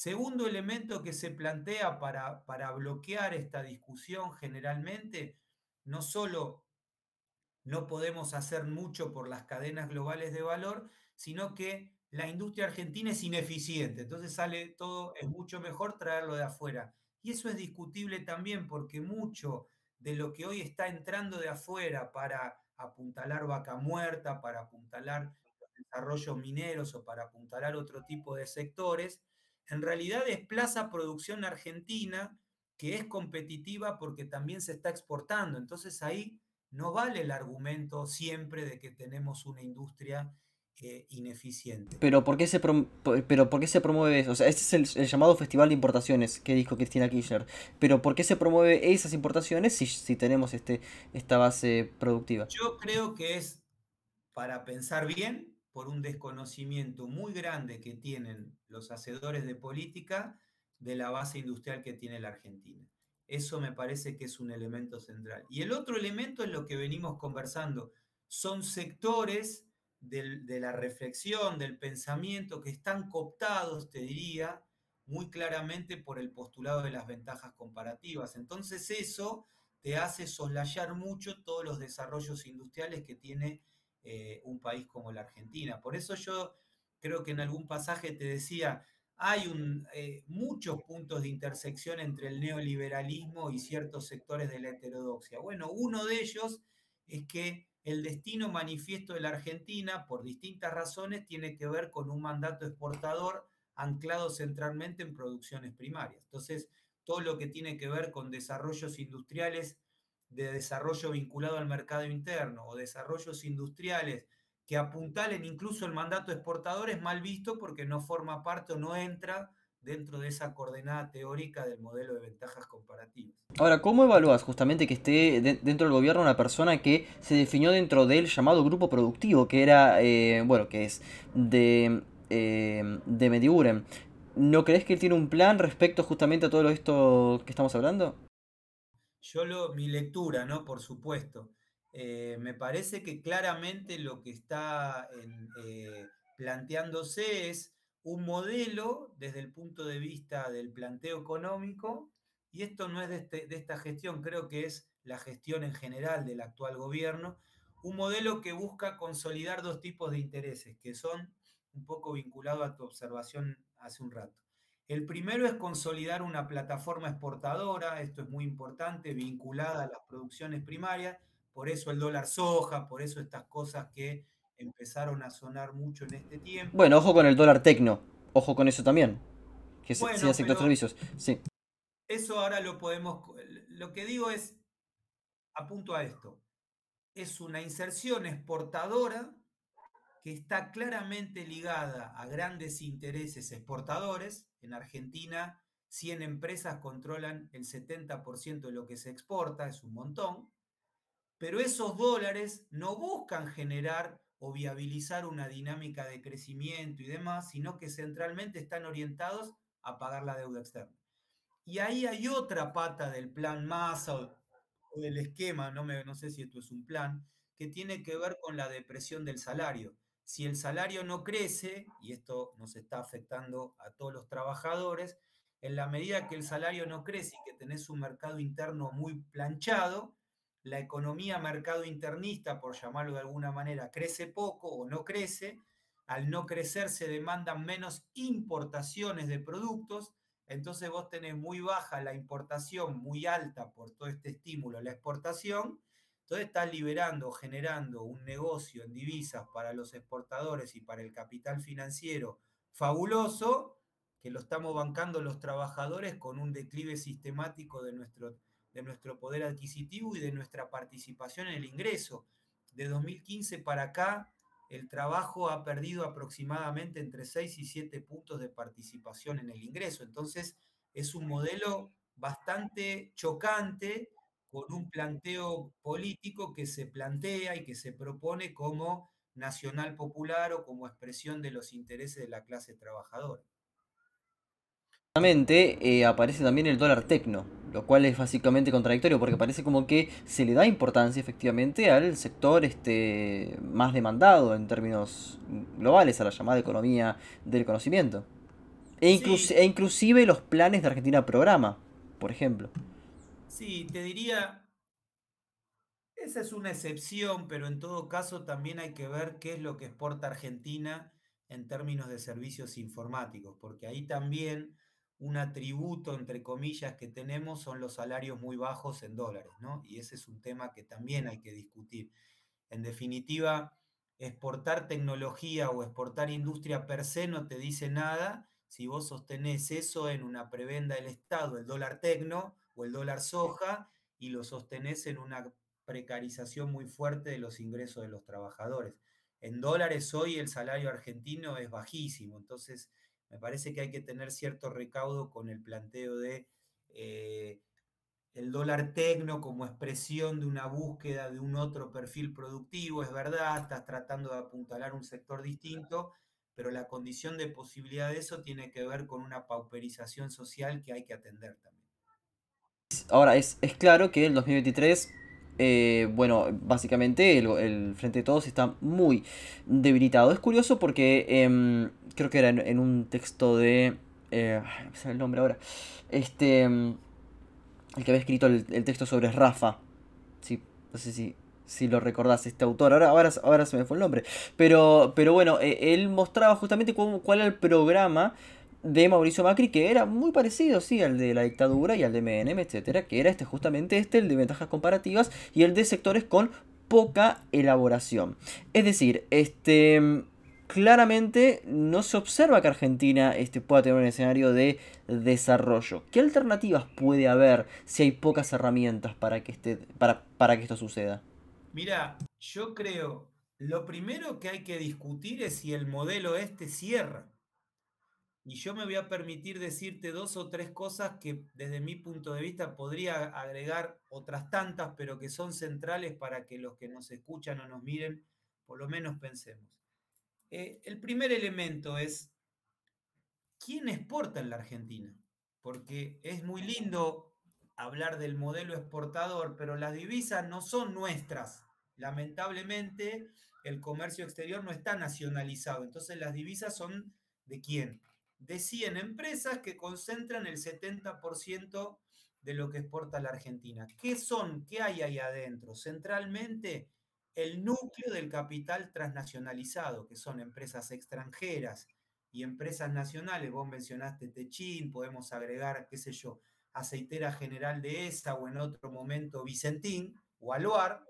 Segundo elemento que se plantea para, para bloquear esta discusión generalmente, no solo no podemos hacer mucho por las cadenas globales de valor, sino que la industria argentina es ineficiente. Entonces sale todo, es mucho mejor traerlo de afuera. Y eso es discutible también porque mucho de lo que hoy está entrando de afuera para apuntalar vaca muerta, para apuntalar desarrollos mineros o para apuntalar otro tipo de sectores, en realidad desplaza producción argentina que es competitiva porque también se está exportando. Entonces ahí no vale el argumento siempre de que tenemos una industria ineficiente. Pero ¿por qué se, pero ¿por qué se promueve eso? O sea, este es el, llamado Festival de Importaciones que dijo Cristina Kirchner. Pero ¿por qué se promueve esas importaciones si, si tenemos este, esta base productiva? Yo creo que es para pensar bien por un desconocimiento muy grande que tienen los hacedores de política de la base industrial que tiene la Argentina. Eso me parece que es un elemento central. Y el otro elemento es lo que venimos conversando. Son sectores de la reflexión, del pensamiento, que están cooptados, te diría, muy claramente por el postulado de las ventajas comparativas. Entonces eso te hace soslayar mucho todos los desarrollos industriales que tiene eh, un país como la Argentina. Por eso yo creo que en algún pasaje te decía, hay eh, muchos puntos de intersección entre el neoliberalismo y ciertos sectores de la heterodoxia. Bueno, uno de ellos es que el destino manifiesto de la Argentina, por distintas razones, tiene que ver con un mandato exportador anclado centralmente en producciones primarias. Entonces, todo lo que tiene que ver con desarrollos industriales de desarrollo vinculado al mercado interno o desarrollos industriales que apuntalen incluso el mandato exportador es mal visto porque no forma parte o no entra dentro de esa coordenada teórica del modelo de ventajas comparativas. Ahora, ¿cómo evalúas justamente que esté dentro del gobierno una persona que se definió dentro del llamado grupo productivo, que era, eh, bueno, que es de, eh, de? ¿No crees que él tiene un plan respecto justamente a todo esto que estamos hablando? Yo lo, mi lectura, ¿no? Por supuesto. Eh, me parece que claramente lo que está planteándose es un modelo desde el punto de vista del planteo económico, y esto no es este, de, esta gestión, creo que es la gestión en general del actual gobierno, un modelo que busca consolidar dos tipos de intereses, que son un poco vinculados a tu observación hace un rato. El primero es consolidar una plataforma exportadora, esto es muy importante, vinculada a las producciones primarias, por eso el dólar soja, por eso estas cosas que empezaron a sonar mucho en este tiempo. Bueno, ojo con el dólar tecno, ojo con eso también, que bueno, sea sector servicios, sí. Eso ahora lo podemos, lo que digo es, apunto a esto, es una inserción exportadora que está claramente ligada a grandes intereses exportadores. En Argentina, 100 empresas controlan el 70% de lo que se exporta, es un montón, pero esos dólares no buscan generar o viabilizar una dinámica de crecimiento y demás, sino que centralmente están orientados a pagar la deuda externa. Y ahí hay otra pata del plan Massa o, del esquema, no, me, no sé si esto es un plan, que tiene que ver con la depresión del salario. Si el salario no crece, y esto nos está afectando a todos los trabajadores, en la medida que el salario no crece y que tenés un mercado interno muy planchado, la economía mercado internista, por llamarlo de alguna manera, crece poco o no crece, al no crecer se demandan menos importaciones de productos, entonces vos tenés muy baja la importación, muy alta por todo este estímulo la exportación, entonces estás liberando, generando un negocio en divisas para los exportadores y para el capital financiero fabuloso, que lo estamos bancando los trabajadores con un declive sistemático de nuestro de nuestro poder adquisitivo y de nuestra participación en el ingreso. De 2015 para acá, el trabajo ha perdido aproximadamente entre 6 y 7 puntos de participación en el ingreso. Entonces, es un modelo bastante chocante con un planteo político que se plantea y que se propone como nacional popular o como expresión de los intereses de la clase trabajadora. Eh, aparece también el dólar tecno, lo cual es básicamente contradictorio porque parece como que se le da importancia efectivamente al sector este, más demandado en términos globales, a la llamada economía del conocimiento. E, e inclusive los planes de Argentina Programa, por ejemplo. Sí, te diría, esa es una excepción, pero en todo caso también hay que ver qué es lo que exporta Argentina en términos de servicios informáticos, porque ahí también un atributo, entre comillas, que tenemos son los salarios muy bajos en dólares, ¿no? Y ese es un tema que también hay que discutir. En definitiva, exportar tecnología o exportar industria per se no te dice nada si vos sostenés eso en una prebenda del Estado, el dólar tecno o el dólar soja, y lo sostenés en una precarización muy fuerte de los ingresos de los trabajadores. En dólares hoy el salario argentino es bajísimo, entonces me parece que hay que tener cierto recaudo con el planteo de eh, el dólar tecno como expresión de una búsqueda de un otro perfil productivo, es verdad, estás tratando de apuntalar un sector distinto, pero la condición de posibilidad de eso tiene que ver con una pauperización social que hay que atender también. Ahora, es, es claro que el 2023 eh, bueno, básicamente el, Frente de Todos está muy debilitado. Es curioso porque em, creo que era en, un texto de... Eh, no el nombre ahora. Este... Em, el que había escrito el, texto sobre Rafa. Sí, no sé si, si lo recordás, este autor. Ahora, ahora, ahora se me fue el nombre. Pero, pero bueno, eh, él mostraba justamente cuál era el programa de Mauricio Macri, que era muy parecido, sí, al de la dictadura y al de MNM, etcétera, que era este, justamente este, el de ventajas comparativas y el de sectores con poca elaboración. Es decir, este claramente no se observa que Argentina este, pueda tener un escenario de desarrollo. ¿Qué alternativas puede haber si hay pocas herramientas para que, este, para, para que esto suceda? Mira, yo creo Lo primero que hay que discutir es si el modelo este cierra. Y yo me voy a permitir decirte dos o tres cosas que desde mi punto de vista podría agregar otras tantas, pero que son centrales para que los que nos escuchan o nos miren, por lo menos pensemos. Eh, el primer elemento es, ¿quién exporta en la Argentina? Porque es muy lindo hablar del modelo exportador, pero las divisas no son nuestras. Lamentablemente, el comercio exterior no está nacionalizado, entonces las divisas son de quién? De 100 empresas que concentran el 70% de lo que exporta la Argentina. ¿Qué son? ¿Qué hay ahí adentro? Centralmente, el núcleo del capital transnacionalizado, que son empresas extranjeras y empresas nacionales. Vos mencionaste Techín, podemos agregar, qué sé yo, Aceitera General de ESA o en otro momento Vicentín o Aluar,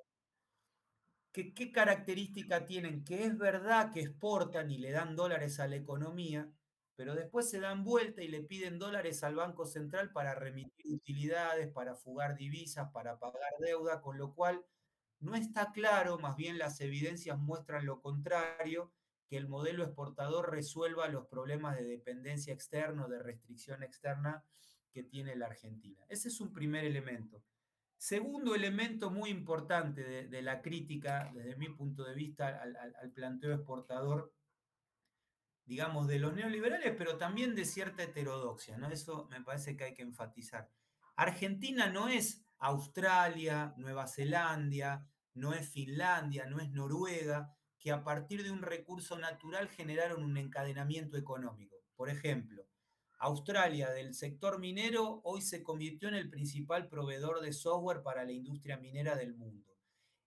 que, qué característica tienen, que es verdad que exportan y le dan dólares a la economía, pero después se dan vuelta y le piden dólares al Banco Central para remitir utilidades, para fugar divisas, para pagar deuda, con lo cual no está claro, más bien las evidencias muestran lo contrario, que el modelo exportador resuelva los problemas de dependencia externa o de restricción externa que tiene la Argentina. Ese es un primer elemento. Segundo elemento muy importante de, la crítica, desde mi punto de vista, al, planteo exportador, digamos, de los neoliberales, pero también de cierta heterodoxia, ¿no? Eso me parece que hay que enfatizar. Argentina no es Australia, Nueva Zelanda, no es Finlandia, no es Noruega, que a partir de un recurso natural generaron un encadenamiento económico. Por ejemplo, Australia del sector minero hoy se convirtió en el principal proveedor de software para la industria minera del mundo.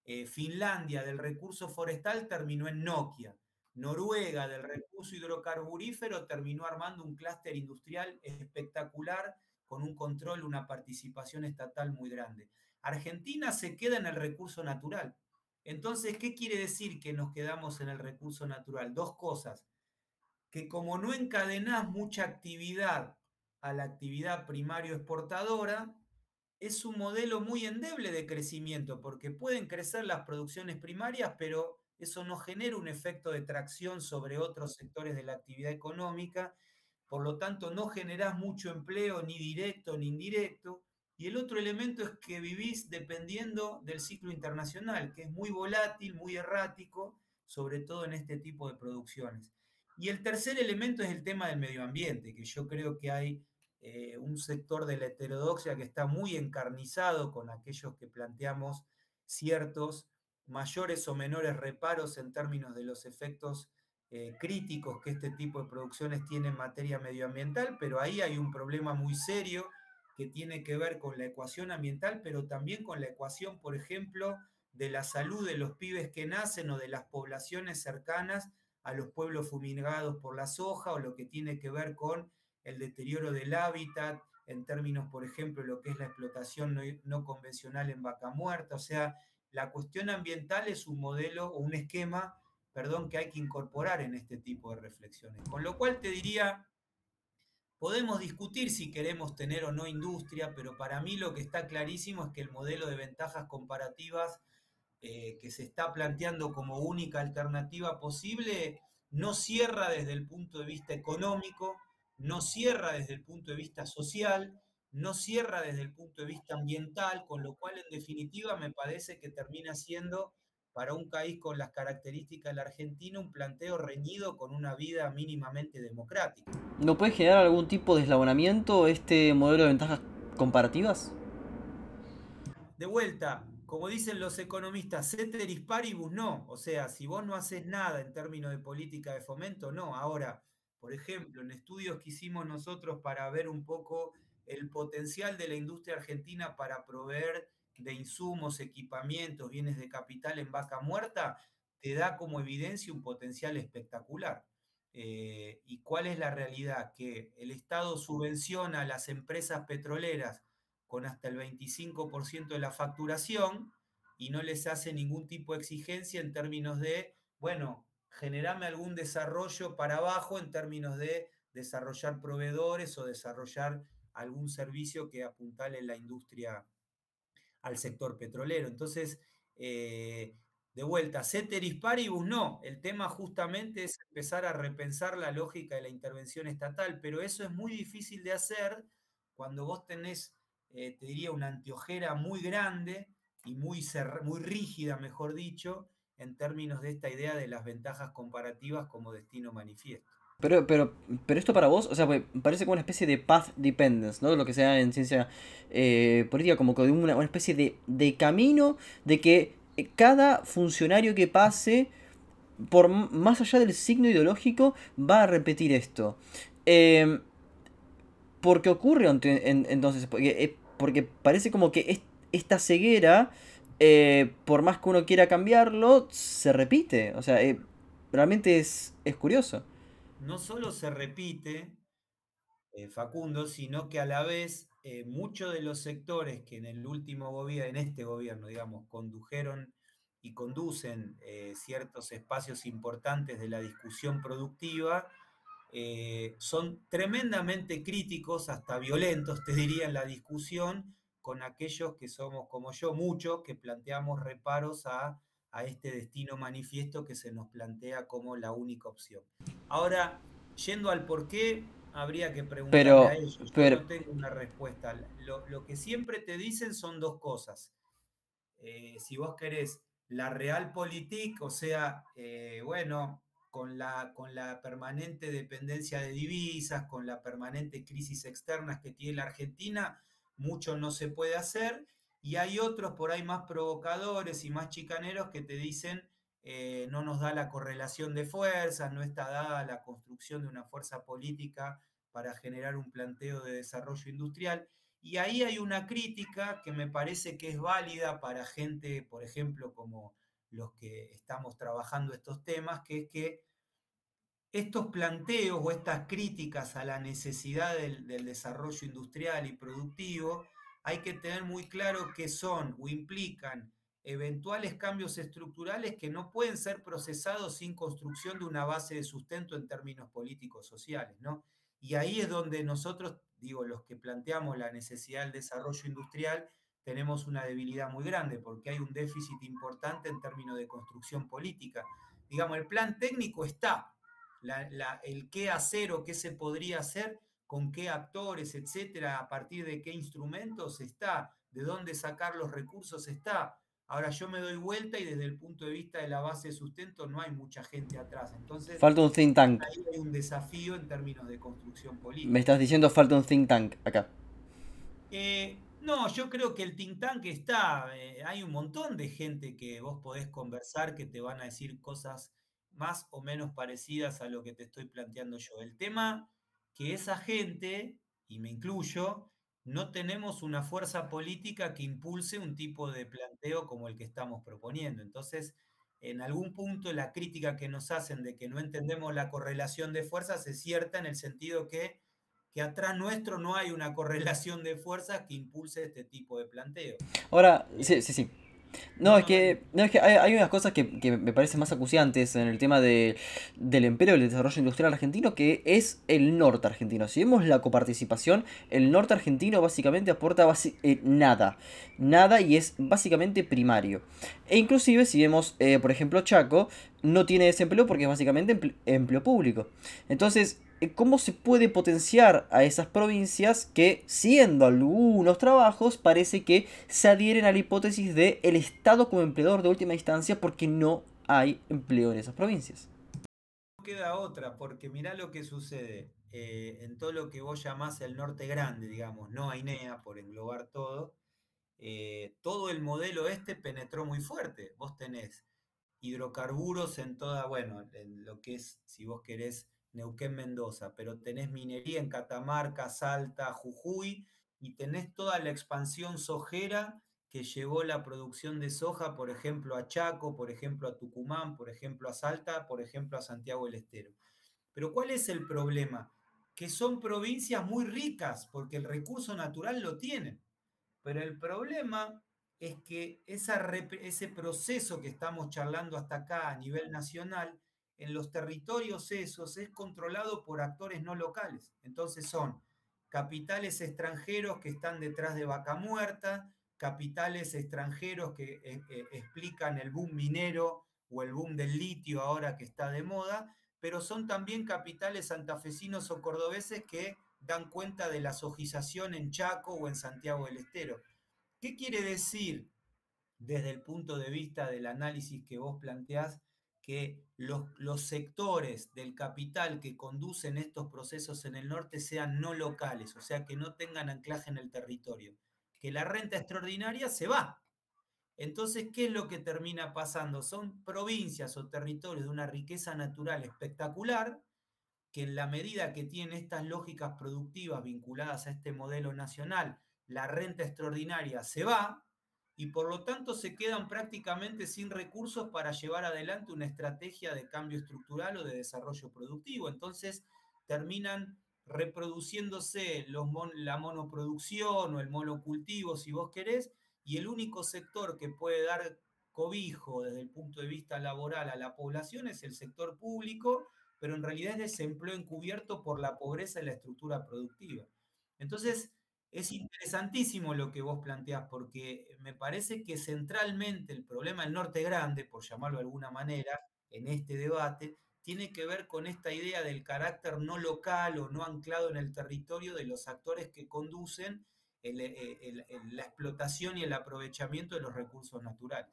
Eh, Finlandia del recurso forestal terminó en Nokia. Noruega del recurso hidrocarburífero terminó armando un clúster industrial espectacular con un control, una participación estatal muy grande. Argentina se queda en el recurso natural. Entonces, ¿qué quiere decir que nos quedamos en el recurso natural? Dos cosas que como no encadenás mucha actividad a la actividad primario exportadora, es un modelo muy endeble de crecimiento, porque pueden crecer las producciones primarias, pero eso no genera un efecto de tracción sobre otros sectores de la actividad económica, por lo tanto no generás mucho empleo ni directo ni indirecto, y el otro elemento es que vivís dependiendo del ciclo internacional, que es muy volátil, muy errático, sobre todo en este tipo de producciones. Y el tercer elemento es el tema del medio ambiente, que yo creo que hay eh, un sector de la heterodoxia que está muy encarnizado con aquellos que planteamos ciertos mayores o menores reparos en términos de los efectos eh, críticos que este tipo de producciones tienen en materia medioambiental, pero ahí hay un problema muy serio que tiene que ver con la ecuación ambiental, pero también con la ecuación, por ejemplo, de la salud de los pibes que nacen o de las poblaciones cercanas a los pueblos fumigados por la soja o lo que tiene que ver con el deterioro del hábitat en términos, por ejemplo, lo que es la explotación no, convencional en vaca muerta. O sea, la cuestión ambiental es un modelo o un esquema, perdón, que hay que incorporar en este tipo de reflexiones. Con lo cual te diría, podemos discutir si queremos tener o no industria, pero para mí lo que está clarísimo es que el modelo de ventajas comparativas eh, que se está planteando como única alternativa posible no cierra desde el punto de vista económico, no cierra desde el punto de vista social, no cierra desde el punto de vista ambiental, con lo cual en definitiva me parece que termina siendo para un país con las características de la Argentina un planteo reñido con una vida mínimamente democrática. ¿No puede generar algún tipo de eslabonamiento este modelo de ventajas comparativas? De vuelta, como dicen los economistas, ceteris paribus no. O sea, si vos no haces nada en términos de política de fomento, no. Ahora, por ejemplo, en estudios que hicimos nosotros para ver un poco el potencial de la industria argentina para proveer de insumos, equipamientos, bienes de capital en vaca muerta, te da como evidencia un potencial espectacular. Eh, ¿Y cuál es la realidad? Que el Estado subvenciona a las empresas petroleras con hasta el 25% de la facturación y no les hace ningún tipo de exigencia en términos de, bueno, generame algún desarrollo para abajo en términos de desarrollar proveedores o desarrollar algún servicio que apuntale la industria al sector petrolero. Entonces, eh, de vuelta, ceteris paribus no, el tema justamente es empezar a repensar la lógica de la intervención estatal, pero eso es muy difícil de hacer cuando vos tenés, eh, te diría, una anteojera muy grande y muy, muy rígida, mejor dicho, en términos de esta idea de las ventajas comparativas como destino manifiesto. Pero, pero, pero esto para vos, o sea, pues, parece como una especie de path dependence, ¿no? Lo que sea en ciencia eh, política, como que una, una especie de, de camino de que cada funcionario que pase, por más allá del signo ideológico, va a repetir esto. Eh, ¿Por qué ocurre entonces? Porque, eh, porque parece como que esta ceguera, eh, por más que uno quiera cambiarlo, se repite. O sea, eh, realmente es, es curioso. No solo se repite, Facundo, sino que a la vez muchos de los sectores que en el último gobierno, en este gobierno, digamos, condujeron y conducen ciertos espacios importantes de la discusión productiva, eh, son tremendamente críticos, hasta violentos, te diría, en la discusión con aquellos que somos como yo, muchos, que planteamos reparos a, este destino manifiesto que se nos plantea como la única opción. Ahora, yendo al por qué, habría que preguntarle a ellos. Yo pero... no tengo una respuesta. Lo, que siempre te dicen son dos cosas. Eh, si vos querés la realpolitik, o sea, eh, bueno, con la, con la permanente dependencia de divisas, con la permanente crisis externas que tiene la Argentina, mucho no se puede hacer. Y hay otros por ahí más provocadores y más chicaneros que te dicen eh, no nos da la correlación de fuerzas, no está dada la construcción de una fuerza política para generar un planteo de desarrollo industrial. Y ahí hay una crítica que me parece que es válida para gente, por ejemplo, como los que estamos trabajando estos temas, que es que estos planteos o estas críticas a la necesidad del, desarrollo industrial y productivo, hay que tener muy claro que son o implican eventuales cambios estructurales que no pueden ser procesados sin construcción de una base de sustento en términos políticos sociales, ¿no? Y ahí es donde nosotros, digo, los que planteamos la necesidad del desarrollo industrial, tenemos una debilidad muy grande porque hay un déficit importante en términos de construcción política. Digamos, el plan técnico está, el qué hacer o qué se podría hacer, con qué actores, etcétera, a partir de qué instrumentos está, de dónde sacar los recursos está. Ahora yo me doy vuelta y desde el punto de vista de la base de sustento no hay mucha gente atrás. Entonces, falta un think tank. Ahí hay un desafío en términos de construcción política. Me estás diciendo falta un think tank acá. Eh, no, yo creo que el think tank está, eh, hay un montón de gente que vos podés conversar que te van a decir cosas más o menos parecidas a lo que te estoy planteando yo. El tema que esa gente, y me incluyo, no tenemos una fuerza política que impulse un tipo de planteo como el que estamos proponiendo. Entonces, en algún punto la crítica que nos hacen de que no entendemos la correlación de fuerzas es cierta en el sentido que que atrás nuestro no hay una correlación de fuerzas que impulse este tipo de planteo. Ahora, sí, sí, sí. No, es que, no, es que hay, unas cosas que, me parecen más acuciantes en el tema de, del empleo y el desarrollo industrial argentino, que es el norte argentino. Si vemos la coparticipación, el norte argentino básicamente aporta eh, nada. Nada y es básicamente primario. E inclusive si vemos, eh, por ejemplo, Chaco, no tiene desempleo porque es básicamente empleo público. Entonces, cómo se puede potenciar a esas provincias que, siendo algunos trabajos, parece que se adhieren a la hipótesis de Estado como empleador de última instancia porque no hay empleo en esas provincias. No queda otra, porque mirá lo que sucede eh, en todo lo que vos llamás el norte grande, digamos, no AINEA, por englobar todo, eh, todo el modelo este penetró muy fuerte. Vos tenés hidrocarburos en toda, bueno, en lo que es, si vos querés, Neuquén, Mendoza, pero tenés minería en Catamarca, Salta, Jujuy y tenés toda la expansión sojera que llevó la producción de soja, por ejemplo, a Chaco, por ejemplo, a Tucumán, por ejemplo, a Salta, por ejemplo, a Santiago del Estero. Pero ¿cuál es el problema? Que son provincias muy ricas porque el recurso natural lo tienen. Pero el problema es que ese proceso que estamos charlando hasta acá a nivel nacional en los territorios esos es controlado por actores no locales. Entonces son capitales extranjeros que están detrás de Vaca Muerta, capitales extranjeros que eh, eh, explican el boom minero o el boom del litio ahora que está de moda, pero son también capitales santafesinos o cordobeses que dan cuenta de la sojización en Chaco o en Santiago del Estero. ¿Qué quiere decir desde el punto de vista del análisis que vos planteás que los, los, sectores del capital que conducen estos procesos en el norte sean no locales, o sea, que no tengan anclaje en el territorio, que la renta extraordinaria se va. Entonces, ¿qué es lo que termina pasando? Son provincias o territorios de una riqueza natural espectacular, que en la medida que tienen estas lógicas productivas vinculadas a este modelo nacional, la renta extraordinaria se va, y por lo tanto se quedan prácticamente sin recursos para llevar adelante una estrategia de cambio estructural o de desarrollo productivo. Entonces terminan reproduciéndose la monoproducción o el monocultivo, si vos querés, y el único sector que puede dar cobijo desde el punto de vista laboral a la población es el sector público, pero en realidad es desempleo encubierto por la pobreza y la estructura productiva. Entonces, es interesantísimo lo que vos planteás, porque me parece que centralmente el problema del norte grande, por llamarlo de alguna manera, en este debate, tiene que ver con esta idea del carácter no local o no anclado en el territorio de los actores que conducen eh, la explotación y el aprovechamiento de los recursos naturales.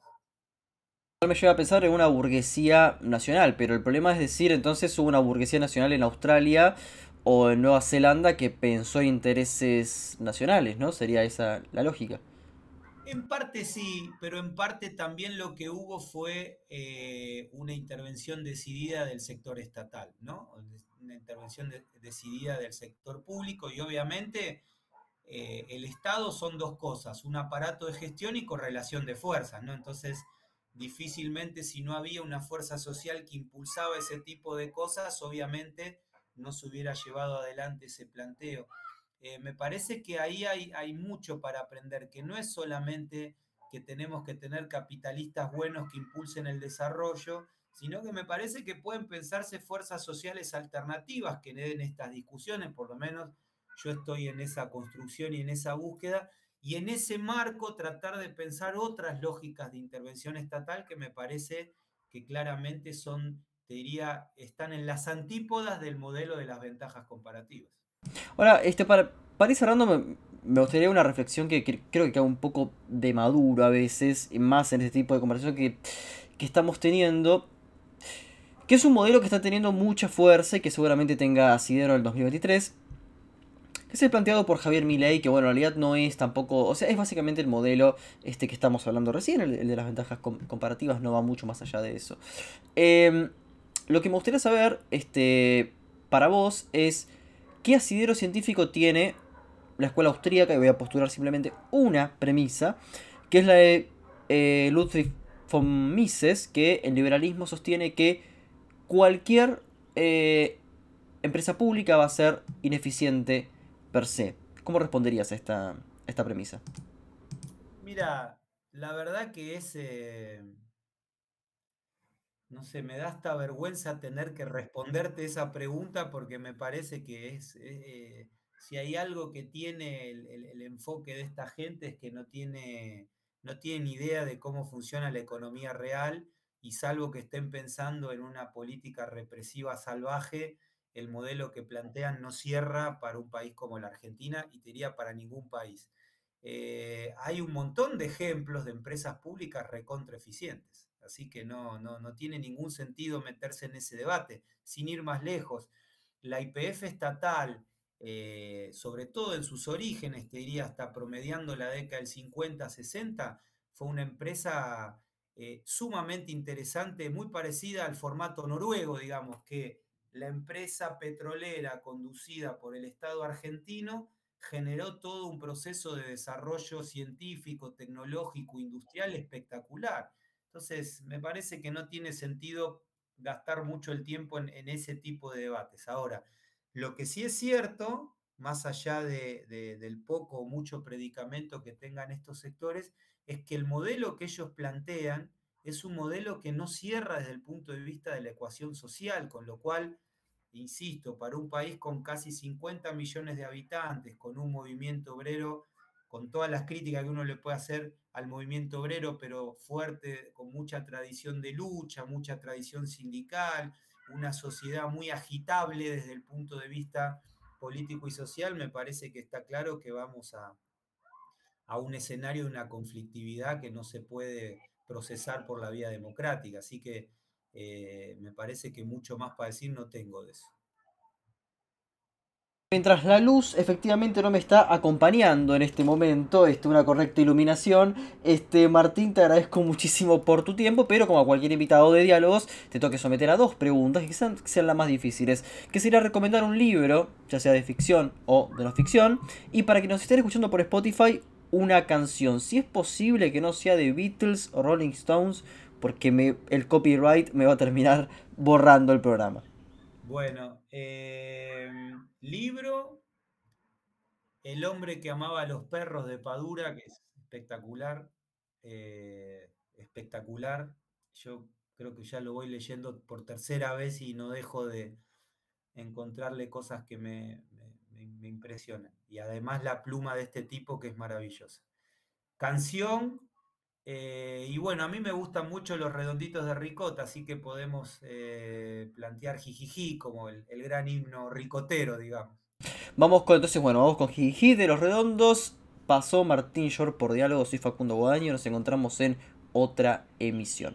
Me lleva a pensar en una burguesía nacional, pero el problema es decir, entonces hubo una burguesía nacional en Australia o en Nueva Zelanda que pensó intereses nacionales, ¿no? Sería esa la lógica. En parte sí, pero en parte también lo que hubo fue eh, una intervención decidida del sector estatal, ¿no? Una intervención decidida del sector público y obviamente eh, el Estado son dos cosas, un aparato de gestión y correlación de fuerzas, ¿no? Entonces, difícilmente si no había una fuerza social que impulsaba ese tipo de cosas, obviamente no se hubiera llevado adelante ese planteo. Eh, me parece que ahí hay, hay mucho para aprender, que no es solamente que tenemos que tener capitalistas buenos que impulsen el desarrollo, sino que me parece que pueden pensarse fuerzas sociales alternativas que den estas discusiones, por lo menos yo estoy en esa construcción y en esa búsqueda, y en ese marco tratar de pensar otras lógicas de intervención estatal que me parece que claramente son diría, están en las antípodas del modelo de las ventajas comparativas. Ahora, este, para, para ir cerrando, me, gustaría una reflexión que, creo que queda un poco de maduro a veces, más en este tipo de conversación que, que estamos teniendo, que es un modelo que está teniendo mucha fuerza y que seguramente tenga asidero en el 2023, que es el planteado por Javier Milei, que bueno, en realidad no es tampoco, o sea, es básicamente el modelo este que estamos hablando recién, el, de las ventajas comparativas, no va mucho más allá de eso. Eh, lo que me gustaría saber, este, para vos, es qué asidero científico tiene la escuela austríaca, y voy a postular simplemente una premisa, que es la de eh, Ludwig von Mises, que el liberalismo sostiene que cualquier eh, empresa pública va a ser ineficiente per se. ¿Cómo responderías a esta, esta premisa? Mira, la verdad que es... Eh, no sé, me da hasta vergüenza tener que responderte esa pregunta porque me parece que es, eh, si hay algo que tiene el, enfoque de esta gente es que no tiene, no tienen idea de cómo funciona la economía real y salvo que estén pensando en una política represiva salvaje, el modelo que plantean no cierra para un país como la Argentina y te diría para ningún país. Eh, hay un montón de ejemplos de empresas públicas recontra eficientes. Así que no, no, tiene ningún sentido meterse en ese debate. Sin ir más lejos, la IPF estatal, eh, sobre todo en sus orígenes, te diría hasta promediando la década del 50-60, fue una empresa eh, sumamente interesante, muy parecida al formato noruego, digamos, que la empresa petrolera conducida por el Estado argentino generó todo un proceso de desarrollo científico, tecnológico, industrial espectacular. Entonces, me parece que no tiene sentido gastar mucho el tiempo en, ese tipo de debates. Ahora, lo que sí es cierto, más allá del poco o mucho predicamento que tengan estos sectores, es que el modelo que ellos plantean es un modelo que no cierra desde el punto de vista de la ecuación social, con lo cual, insisto, para un país con casi 50 millones de habitantes, con un movimiento obrero con todas las críticas que uno le puede hacer al movimiento obrero, pero fuerte, con mucha tradición de lucha, mucha tradición sindical, una sociedad muy agitable desde el punto de vista político y social, me parece que está claro que vamos a, a un escenario de una conflictividad que no se puede procesar por la vía democrática. Así que eh, me parece que mucho más para decir no tengo de eso. Mientras la luz efectivamente no me está acompañando en este momento, este, una correcta iluminación, este, Martín, te agradezco muchísimo por tu tiempo, pero como a cualquier invitado de diálogos, te tengo que someter a dos preguntas que sean, las más difíciles, que sería recomendar un libro, ya sea de ficción o de no ficción, y para que nos estén escuchando por Spotify, una canción, si es posible que no sea de Beatles o Rolling Stones, porque el copyright me va a terminar borrando el programa. Bueno, em, libro, El hombre que amaba a los perros de Padura, que es espectacular, eh, espectacular. Yo creo que ya lo voy leyendo por tercera vez y no dejo de encontrarle cosas que me, me impresionan. Y además la pluma de este tipo que es maravillosa. Canción, eh, y bueno, a mí me gustan mucho los redonditos de ricota, así que podemos eh, plantear Jijiji como el, gran himno ricotero, digamos. Vamos con, entonces, bueno, vamos con Jijiji de los redondos. Pasó Martín Short por diálogo, soy Facundo Guadaño, nos encontramos en otra emisión.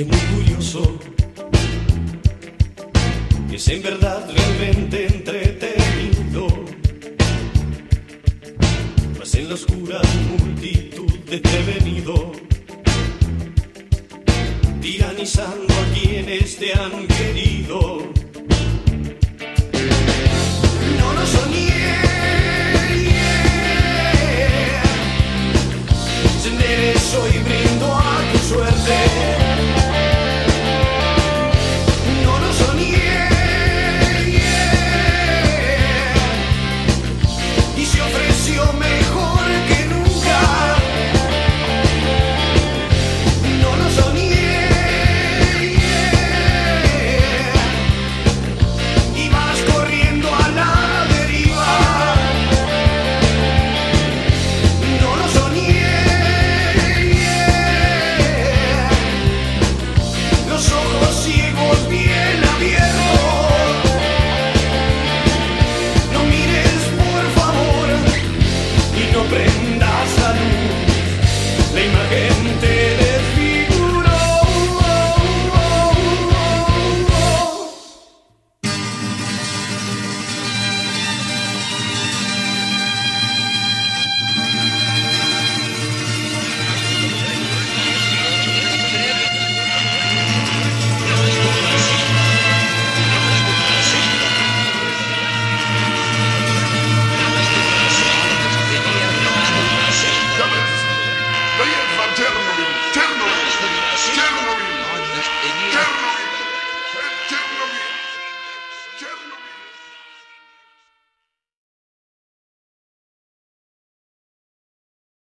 es muy curioso. Es en verdad